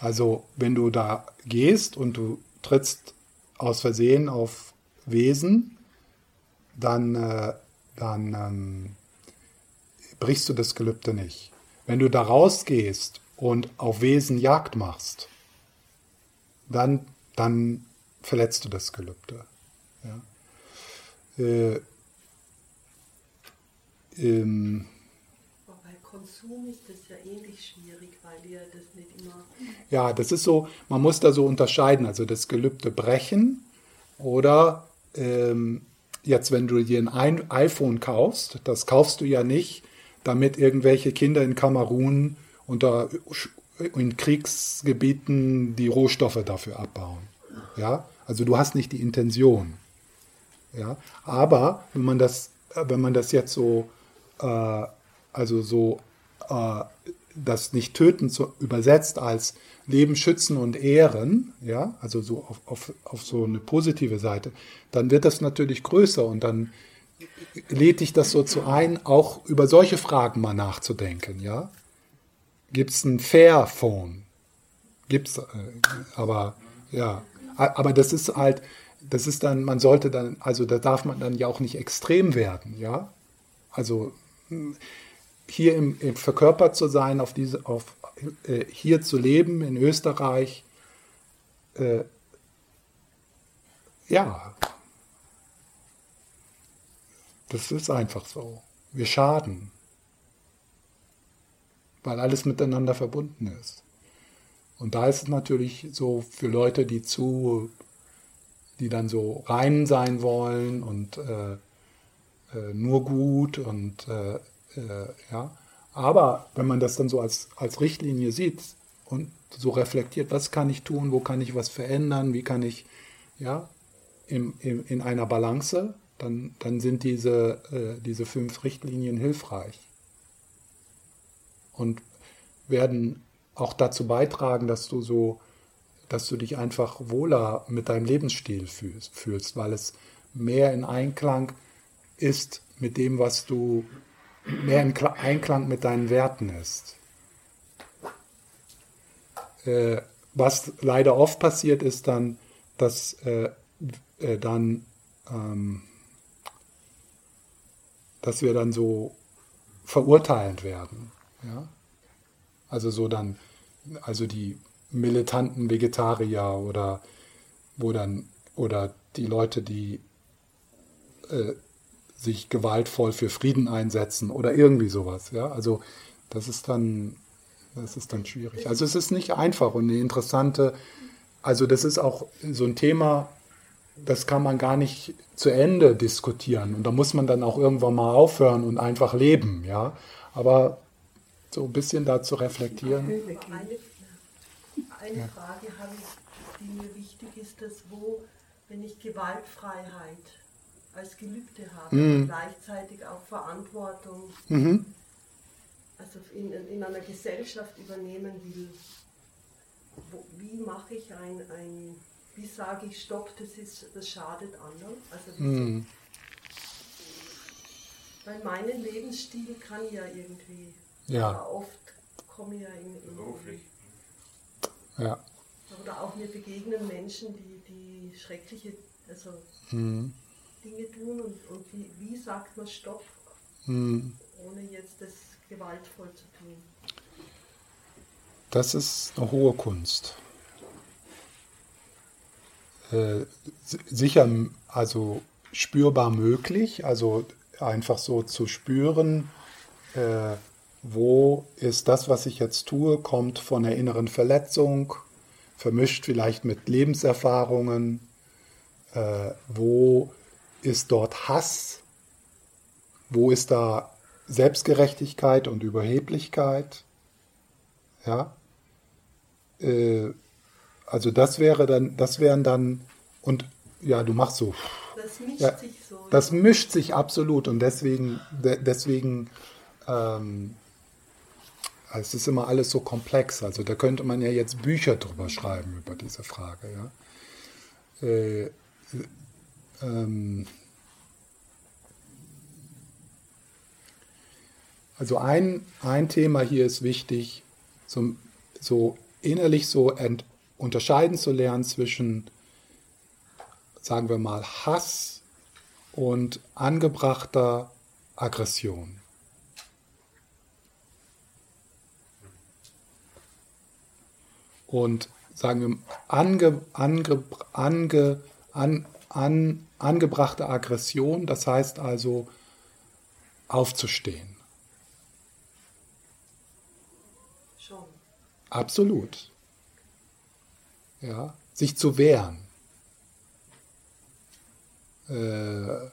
Also, wenn du da gehst und du trittst aus Versehen auf Wesen, dann, äh, dann ähm, brichst du das Gelübde nicht. Wenn du da rausgehst und auf Wesen Jagd machst, dann, dann verletzt du das Gelübde. Ja. Äh, ähm, Konsum ist das ja ähnlich schwierig, weil ihr das nicht immer. Ja, das ist so, man muss da so unterscheiden, also das Gelübde brechen oder ähm, jetzt, wenn du dir ein iPhone kaufst, das kaufst du ja nicht, damit irgendwelche Kinder in Kamerun unter, in Kriegsgebieten die Rohstoffe dafür abbauen. Ja, also du hast nicht die Intention. Ja, aber wenn man das, wenn man das jetzt so, äh, also so, äh, das nicht töten zu, übersetzt als Leben schützen und ehren, ja, also so auf, auf, auf so eine positive Seite, dann wird das natürlich größer und dann lädt dich das so zu ein, auch über solche Fragen mal nachzudenken, ja. Gibt es ein Fairphone? Gibt's, äh, aber ja, aber das ist halt, das ist dann, man sollte dann, also da darf man dann ja auch nicht extrem werden, ja. Also mh, hier im, im verkörpert zu sein, auf diese, auf äh, hier zu leben in Österreich, äh, ja, das ist einfach so. Wir schaden, weil alles miteinander verbunden ist. Und da ist es natürlich so für Leute, die zu, die dann so rein sein wollen und äh, äh, nur gut und äh, äh, ja. Aber wenn man das dann so als, als Richtlinie sieht und so reflektiert, was kann ich tun, wo kann ich was verändern, wie kann ich, ja, im, im, in einer Balance, dann, dann sind diese, äh, diese fünf Richtlinien hilfreich und werden auch dazu beitragen, dass du so, dass du dich einfach wohler mit deinem Lebensstil fühlst, weil es mehr in Einklang ist mit dem, was du, mehr Kla- Einklang mit deinen Werten ist. Äh, was leider oft passiert, ist dann, dass äh, äh, dann, ähm, dass wir dann so verurteilend werden. Ja? Also so dann, also die militanten Vegetarier oder wo dann, oder die Leute, die äh, sich gewaltvoll für Frieden einsetzen oder irgendwie sowas. Ja? Also das ist dann, das ist dann schwierig. Also es ist nicht einfach und eine interessante, also das ist auch so ein Thema, das kann man gar nicht zu Ende diskutieren. Und da muss man dann auch irgendwann mal aufhören und einfach leben, ja. Aber so ein bisschen dazu reflektieren. Eine, eine Frage habe ich, die mir wichtig ist, dass wo, wenn ich Gewaltfreiheit als Gelübde habe, und gleichzeitig auch Verantwortung, Mhm. also in, in einer Gesellschaft übernehmen will, wo, wie mache ich ein, ein, wie sage ich, stopp, das, ist, das schadet anderen? Also Mhm. Weil meinen Lebensstil kann ja irgendwie, Ja. aber oft komme ich ja in, in Beruflich. Ja. Oder auch mir begegnen Menschen, die, die schreckliche Also mhm. Dinge tun und, und wie, wie sagt man Stopp, mhm. ohne jetzt das gewaltvoll zu tun. Das ist eine hohe Kunst. Äh, sicher, also spürbar möglich, also einfach so zu spüren, äh, wo ist das, was ich jetzt tue, kommt von der inneren Verletzung, vermischt vielleicht mit Lebenserfahrungen, äh, wo ist dort Hass, wo ist da Selbstgerechtigkeit und Überheblichkeit, ja, äh, also das wäre dann, das wären dann, und ja, du machst so. Das mischt ja, sich so. Das ja. mischt sich absolut und deswegen, de, deswegen, ähm, es ist immer alles so komplex. Also da könnte man ja jetzt Bücher drüber schreiben über diese Frage. Ja? Äh, ähm, also ein, ein Thema hier ist wichtig, so, so innerlich so ent, unterscheiden zu lernen zwischen, sagen wir mal, Hass und angebrachter Aggression. Und sagen wir, ange, ange, ange, an, an, angebrachte Aggression, das heißt also aufzustehen. Schon. Absolut ja, sich zu wehren, äh,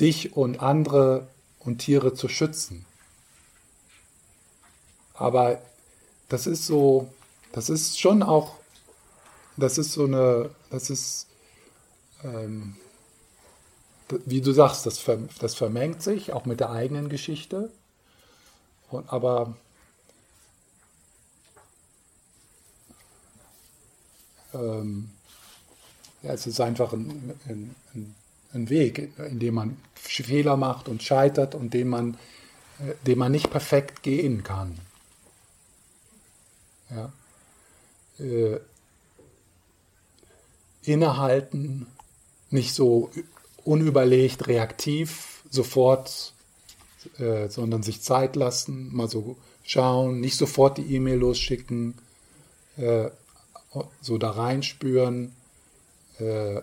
dich und andere und Tiere zu schützen. Aber das ist so, das ist schon auch, das ist so eine, das ist, ähm, wie du sagst, das, das vermengt sich auch mit der eigenen Geschichte. Und, aber ähm, ja, es ist einfach ein, ein, ein, Weg, in dem man Fehler macht und scheitert und den man, äh, den man nicht perfekt gehen kann. Ja. Äh, innehalten, nicht so unüberlegt, reaktiv, sofort, äh, sondern sich Zeit lassen, mal so schauen, nicht sofort die E-Mail losschicken, äh, so da reinspüren, äh,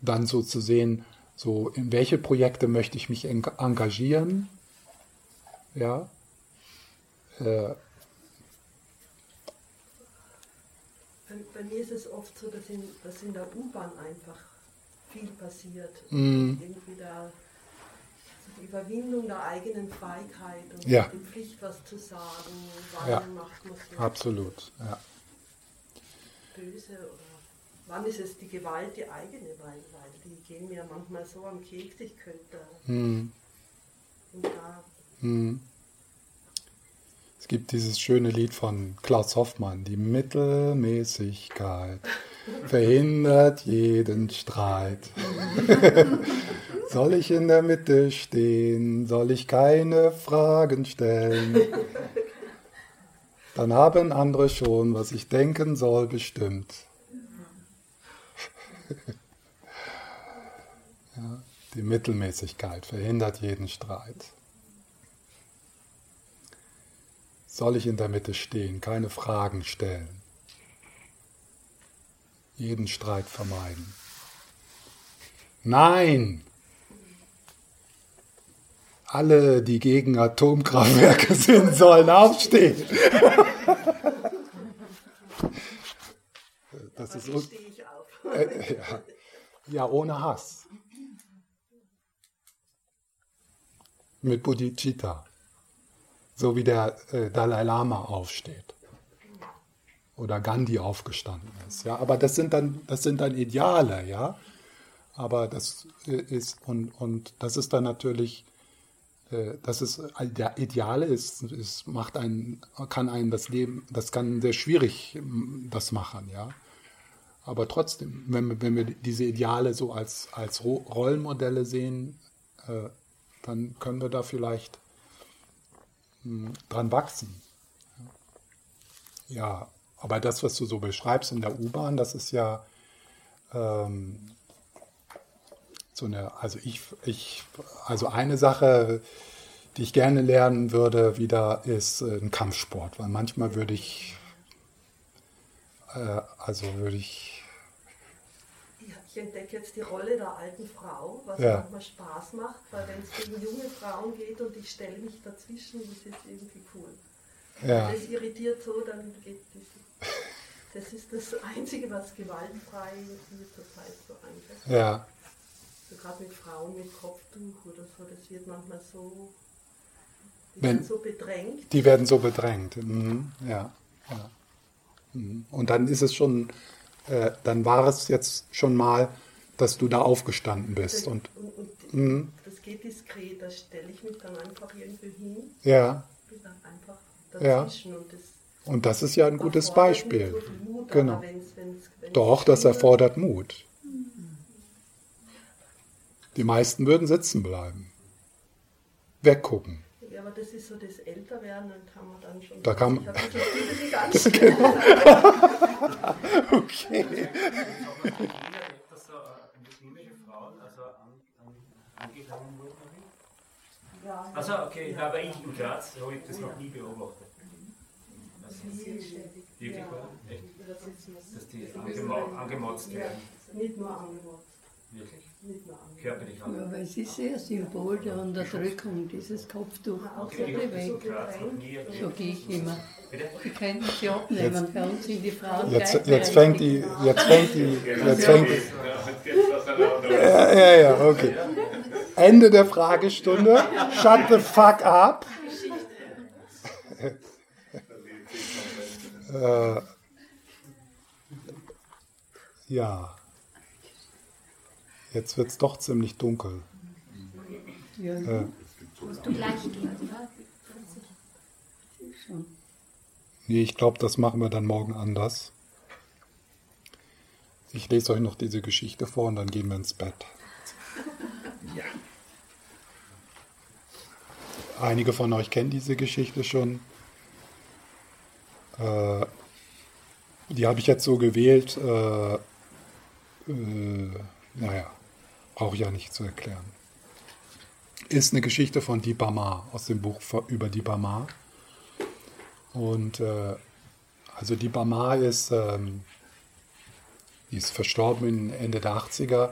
dann so zu sehen, so in welche Projekte möchte ich mich engagieren, ja, äh, bei mir ist es oft so, dass in, dass in der U-Bahn einfach viel passiert. Mm. Irgendwie da die Überwindung der eigenen Feigheit und ja. die Pflicht, was zu sagen, wann ja. macht man es. Absolut, ja böse oder wann ist es die Gewalt die eigene, weil, weil die gehen mir manchmal so am Keks, ich könnte. Hm. Und da. Hm. Es gibt dieses schöne Lied von Klaus Hoffmann, die Mittelmäßigkeit verhindert jeden Streit. soll ich in der Mitte stehen? Soll ich keine Fragen stellen? Dann haben andere schon, was ich denken soll, bestimmt. ja, die Mittelmäßigkeit verhindert jeden Streit. Soll ich in der Mitte stehen, keine Fragen stellen, jeden Streit vermeiden? Nein! alle, die gegen Atomkraftwerke sind, sollen aufstehen. Das ist un äh, ja. ja, ohne Hass. Mit Bodhicitta. So wie der äh, Dalai Lama aufsteht. Oder Gandhi aufgestanden ist. Ja, aber das sind dann, das sind dann Ideale, ja. Aber das äh, ist, und, und das ist dann natürlich äh, das ist der Ideale ist, ist macht einen, kann einen das Leben, das kann sehr schwierig das machen, ja. Aber trotzdem, wenn, wenn wir diese Ideale so als, als Rollenmodelle sehen, äh, dann können wir da vielleicht dran wachsen. Ja, aber das, was du so beschreibst in der U-Bahn, das ist ja, ähm, so eine, also ich, ich, also eine Sache, die ich gerne lernen würde, wieder ist äh, ein Kampfsport, weil manchmal würde ich, äh, also würde ich. Ich entdecke jetzt die Rolle der alten Frau, was Ja. manchmal Spaß macht, weil wenn es gegen junge Frauen geht und ich stelle mich dazwischen, das ist irgendwie cool. Ja, Das irritiert so, dann geht das. Das ist das Einzige, was gewaltfrei mir zurzeit so einfällt. ja, So gerade mit Frauen mit Kopftuch oder so, das wird manchmal so, die Wenn- werden so bedrängt. die werden so bedrängt. Mhm. Ja, ja. Mhm. Und dann ist es schon, äh, dann war es jetzt schon mal, dass du da aufgestanden bist und und, und Mhm. das geht diskret, da stelle ich mich dann einfach irgendwo hin, ja, bin dann einfach Ja. und das und das ist ja ein gutes Beispiel. so Mut, Genau. wenn's, wenn's, wenn's Doch, das erfordert Mut. Die meisten würden sitzen bleiben. Weggucken. Ja, aber das ist so das Älterwerden, dann kann man dann schon Da kann- sich bisschen ein bisschen anstrengen. Okay. also? Ja, Also okay, aber ich in Graz habe ich das noch nie beobachtet. Also, wirklich wahr? Echt? Dass die angemo angemotzt werden. nicht nur angemotzt. Wirklich? Ja, aber es ist sehr Symbol der Unterdrückung, dieses Kopftuch. Ich habe das weg. So gehe ich immer. Bitte? Die können sie abnehmen. Bei uns sind die Frauen Jetzt, jetzt fängt die, jetzt fängt die, jetzt fängt die. Ja. Ja, ja, ja, okay. Ende der Fragestunde. Shut the fuck up. äh, ja. Jetzt wird es doch ziemlich dunkel. Ja, Äh, Musst du gleich gehen, oder? nee, ich glaube, das machen wir dann morgen anders. Ich lese euch noch diese Geschichte vor und dann gehen wir ins Bett. Einige von euch kennen diese Geschichte schon. Äh, die habe ich jetzt so gewählt. Äh, äh, naja, brauche ich ja nicht zu erklären. Ist eine Geschichte von Deepa Ma aus dem Buch über Deepa Ma. Und äh, also Deepa Ma ist, ähm, ist verstorben Ende der 80er,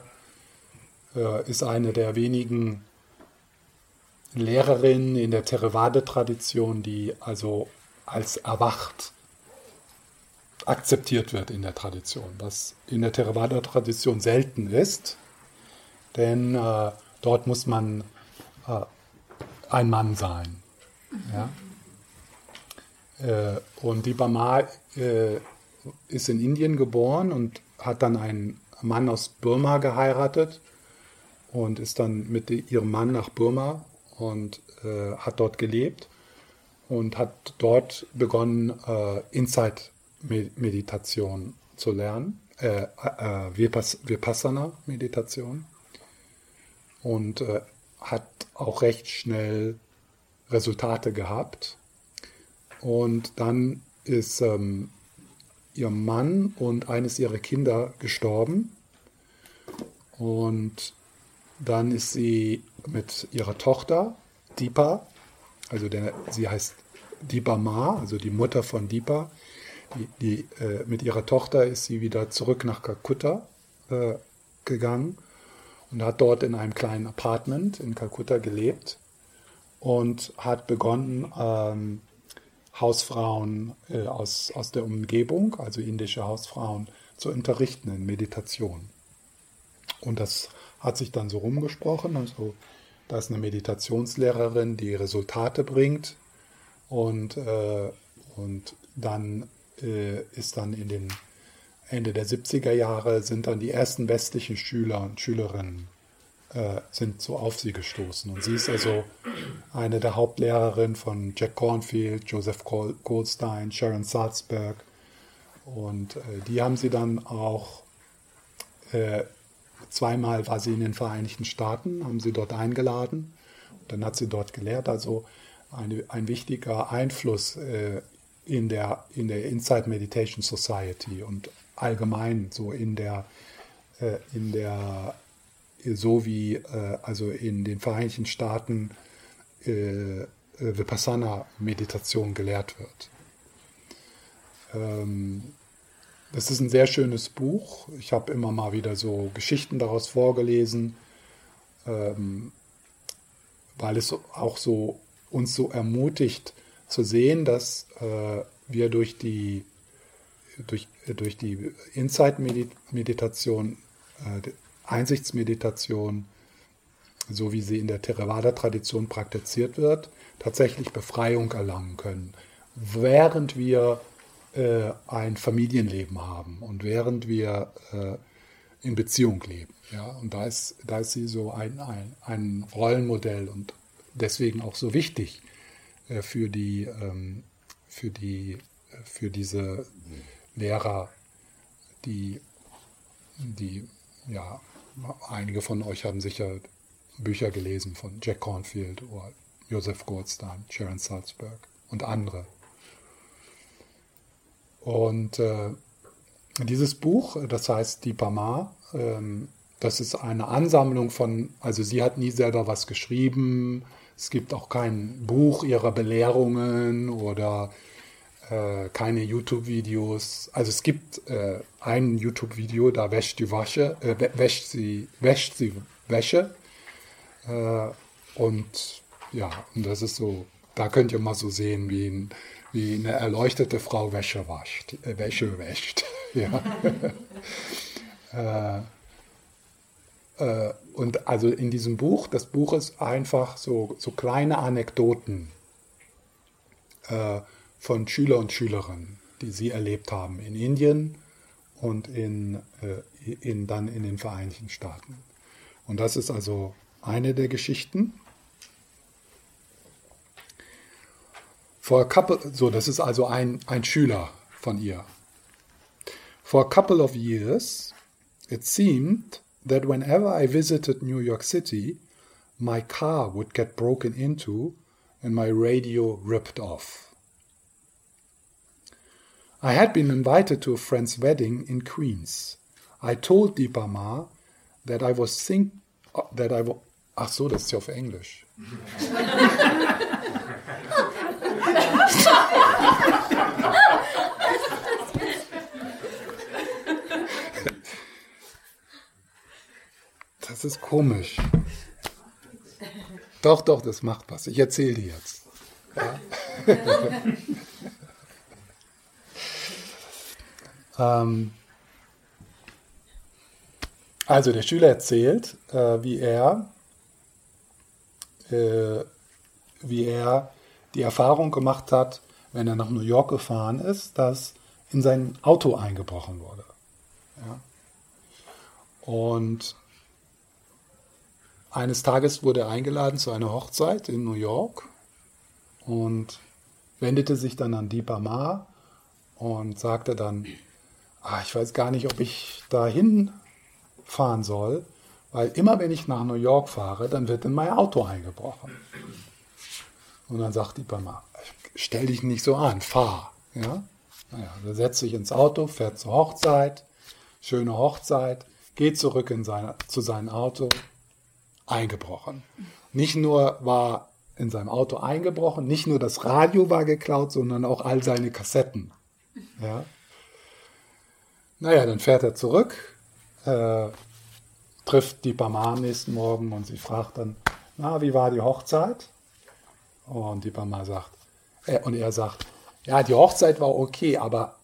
äh, ist eine der wenigen Lehrerinnen in der Theravada-Tradition, die also als erwacht akzeptiert wird in der Tradition, was in der Theravada-Tradition selten ist, denn äh, dort muss man äh, ein Mann sein. Ja? Äh, und Deepa Ma äh, ist in Indien geboren und hat dann einen Mann aus Burma geheiratet und ist dann mit ihrem Mann nach Burma und äh, hat dort gelebt und hat dort begonnen, äh, Insight-Meditation zu lernen, äh, Vipass Vipassana-Meditation und äh, hat auch recht schnell Resultate gehabt. Und dann ist ähm, ihr Mann und eines ihrer Kinder gestorben. Und dann ist sie mit ihrer Tochter, Deepa, also der, sie heißt Deepa Ma, also die Mutter von Deepa, die, die, äh, mit ihrer Tochter ist sie wieder zurück nach Kalkutta äh, gegangen und hat dort in einem kleinen Apartment in Kalkutta gelebt und hat begonnen, ähm, Hausfrauen äh, aus, aus der Umgebung, also indische Hausfrauen, zu unterrichten in Meditation. Und das hat sich dann so rumgesprochen. Also, da ist eine Meditationslehrerin, die Resultate bringt. Und, äh, und dann äh, ist dann in den Ende der 70er Jahre sind dann die ersten westlichen Schüler und Schülerinnen äh, sind so auf sie gestoßen. Und sie ist also eine der Hauptlehrerinnen von Jack Cornfield, Joseph Gold- Goldstein, Sharon Salzberg. Und äh, die haben sie dann auch äh, zweimal war sie in den Vereinigten Staaten, haben sie dort eingeladen. Dann hat sie dort gelehrt. Also eine, ein wichtiger Einfluss in der, in der Insight Meditation Society und allgemein so in der, äh, in der so wie äh, also in den Vereinigten Staaten äh, Vipassana-Meditation gelehrt wird. Ähm, das ist ein sehr schönes Buch. Ich habe immer mal wieder so Geschichten daraus vorgelesen, ähm, weil es auch so uns so ermutigt zu sehen, dass äh, wir durch die durch, durch die Insight-Meditation, äh, Einsichtsmeditation, so wie sie in der Theravada-Tradition praktiziert wird, tatsächlich Befreiung erlangen können, während wir äh, ein Familienleben haben und während wir äh, in Beziehung leben. Ja? Und da ist, da ist sie so ein, ein, ein Rollenmodell und deswegen auch so wichtig äh, für, die, ähm, für, die, für diese Lehrer, die, die, ja, einige von euch haben sicher Bücher gelesen von Jack Cornfield oder Joseph Goldstein, Sharon Salzberg und andere. Und äh, dieses Buch, das heißt Die Pama, ähm, das ist eine Ansammlung von, also sie hat nie selber was geschrieben, es gibt auch kein Buch ihrer Belehrungen oder äh, keine YouTube-Videos. Also es gibt äh, ein YouTube-Video, da wäscht die Wasche, äh, wäscht sie, wäscht sie Wäsche. Äh, und ja, und das ist so, da könnt ihr mal so sehen, wie, ein, wie eine erleuchtete Frau Wäsche wascht, äh, Wäsche wäscht. ja. Äh, und also in diesem Buch, das Buch ist einfach so, so kleine Anekdoten von Schüler und Schülerinnen, die sie erlebt haben in Indien und in, äh, in, dann in den Vereinigten Staaten. Und das ist also eine der Geschichten. For a couple, so, das ist also ein, ein Schüler von ihr. For a couple of years, it seemed that whenever I visited New York City, my car would get broken into and my radio ripped off. I had been invited to a friend's wedding in Queens. I told Deepa Ma that I was think uh, that I was. ach so, das ist ja auf Englisch. Das ist komisch. Doch, doch, das macht was. Ich erzähle dir jetzt. Ja? ähm, also der Schüler erzählt, äh, wie er, äh, wie er die Erfahrung gemacht hat, wenn er nach New York gefahren ist, dass in sein Auto eingebrochen wurde. Ja? Und eines Tages wurde er eingeladen zu einer Hochzeit in New York und wendete sich dann an Deepa Ma und sagte dann, ah, ich weiß gar nicht, ob ich dahin fahren soll, weil immer wenn ich nach New York fahre, dann wird in mein Auto eingebrochen. Und dann sagt Deepa Ma, stell dich nicht so an, fahr. Ja? Naja, er setzt sich ins Auto, fährt zur Hochzeit, schöne Hochzeit, geht zurück in seine, zu seinem Auto eingebrochen. Nicht nur war in seinem Auto eingebrochen, nicht nur das Radio war geklaut, sondern auch all seine Kassetten. Ja. Naja, dann fährt er zurück, äh, trifft die Bama am nächsten Morgen und sie fragt dann, na, wie war die Hochzeit? Und die Bama sagt, äh, und er sagt, ja, die Hochzeit war okay, aber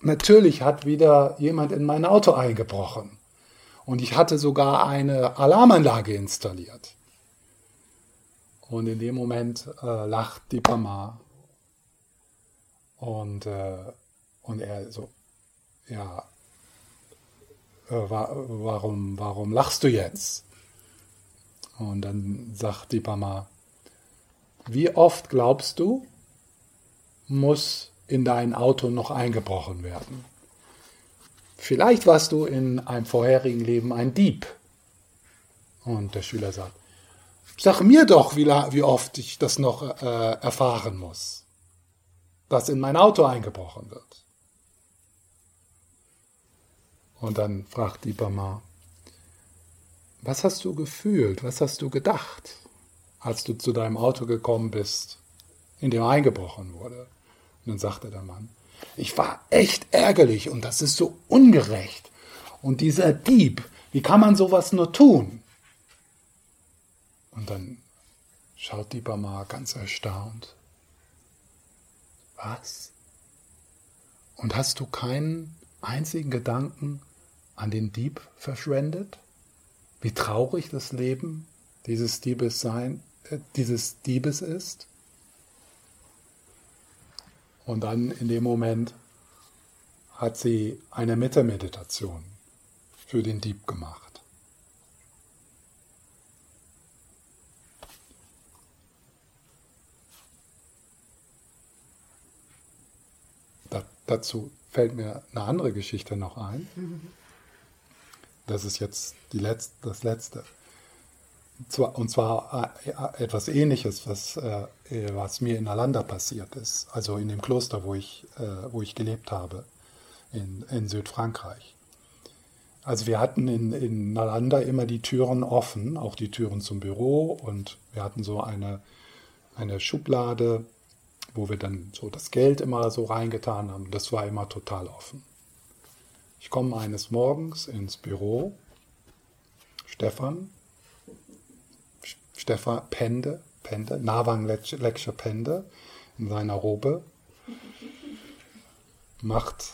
natürlich hat wieder jemand in mein Auto eingebrochen. Und ich hatte sogar eine Alarmanlage installiert. Und in dem Moment äh, lacht die Mama. Und, äh, und er so, ja, äh, wa warum, warum lachst du jetzt? Und dann sagt die Mama, wie oft glaubst du, muss in dein Auto noch eingebrochen werden? Vielleicht warst du in einem vorherigen Leben ein Dieb. Und der Schüler sagt, sag mir doch, wie, wie oft ich das noch äh, erfahren muss, dass in mein Auto eingebrochen wird. Und dann fragt die Bama, was hast du gefühlt, was hast du gedacht, als du zu deinem Auto gekommen bist, in dem eingebrochen wurde? Und dann sagte der Mann, ich war echt ärgerlich und das ist so ungerecht. Und dieser Dieb, wie kann man sowas nur tun? Und dann schaut die Bama ganz erstaunt. Was? Und hast du keinen einzigen Gedanken an den Dieb verschwendet? Wie traurig das Leben dieses Diebes sein, äh, dieses Diebes ist? Und dann in dem Moment hat sie eine Mitte-Meditation für den Dieb gemacht. dazu fällt mir eine andere Geschichte noch ein. Das ist jetzt die Letz-, das letzte. Und zwar äh, etwas Ähnliches, was, äh, was mir in Alanda passiert ist, also in dem Kloster, wo ich, äh, wo ich gelebt habe, in, in Südfrankreich. Also wir hatten in, in Nalanda immer die Türen offen, auch die Türen zum Büro und wir hatten so eine, eine Schublade, wo wir dann so das Geld immer so reingetan haben. Das war immer total offen. Ich komme eines Morgens ins Büro. Stefan, Stefan Pende, Pende, Nawang Leksche Pende in seiner Robe macht,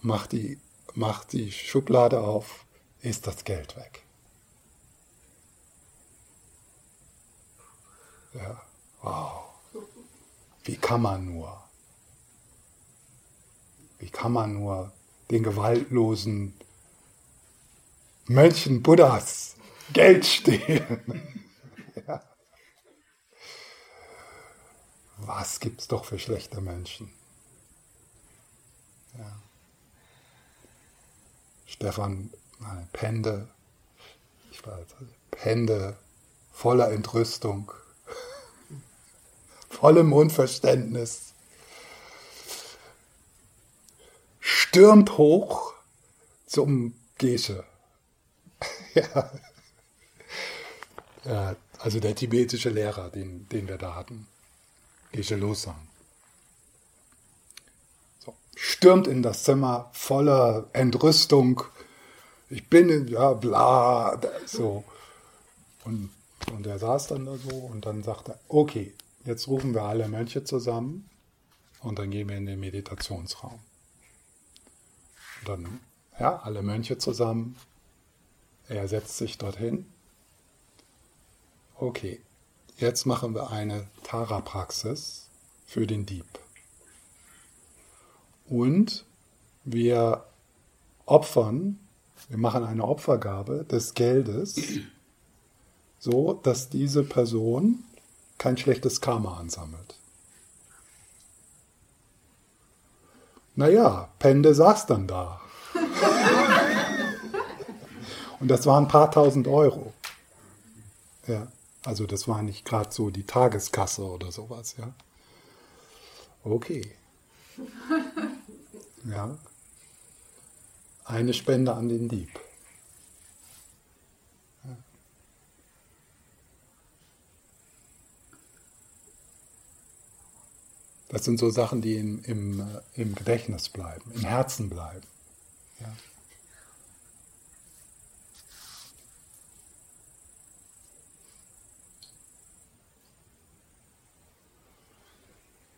macht, die, macht die Schublade auf, ist das Geld weg. Ja, wow. Wie kann man nur? Wie kann man nur den gewaltlosen Mönchen Buddhas Geld stehlen? ja. Was gibt's doch für schlechte Menschen? Ja. Stefan nein, Pende, ich weiß, Pende voller Entrüstung vollem Unverständnis, stürmt hoch zum Gesche. ja. also der tibetische Lehrer, den, den wir da hatten, Gesche Losang. So, stürmt in das Zimmer voller Entrüstung. Ich bin, ja, bla, so. Und, und er saß dann da so und dann sagte er, okay, Jetzt rufen wir alle Mönche zusammen und dann gehen wir in den Meditationsraum. Und dann, ja, alle Mönche zusammen. Er setzt sich dorthin. Okay, jetzt machen wir eine Tara-Praxis für den Dieb. Und wir opfern, wir machen eine Opfergabe des Geldes, so dass diese Person kein schlechtes Karma ansammelt. Naja, Pende saß dann da. Und das waren ein paar tausend Euro. Ja, also das war nicht gerade so die Tageskasse oder sowas, ja. Okay. Ja. Eine Spende an den Dieb. Das sind so Sachen, die im, im, äh, im Gedächtnis bleiben, im Herzen bleiben. Ja.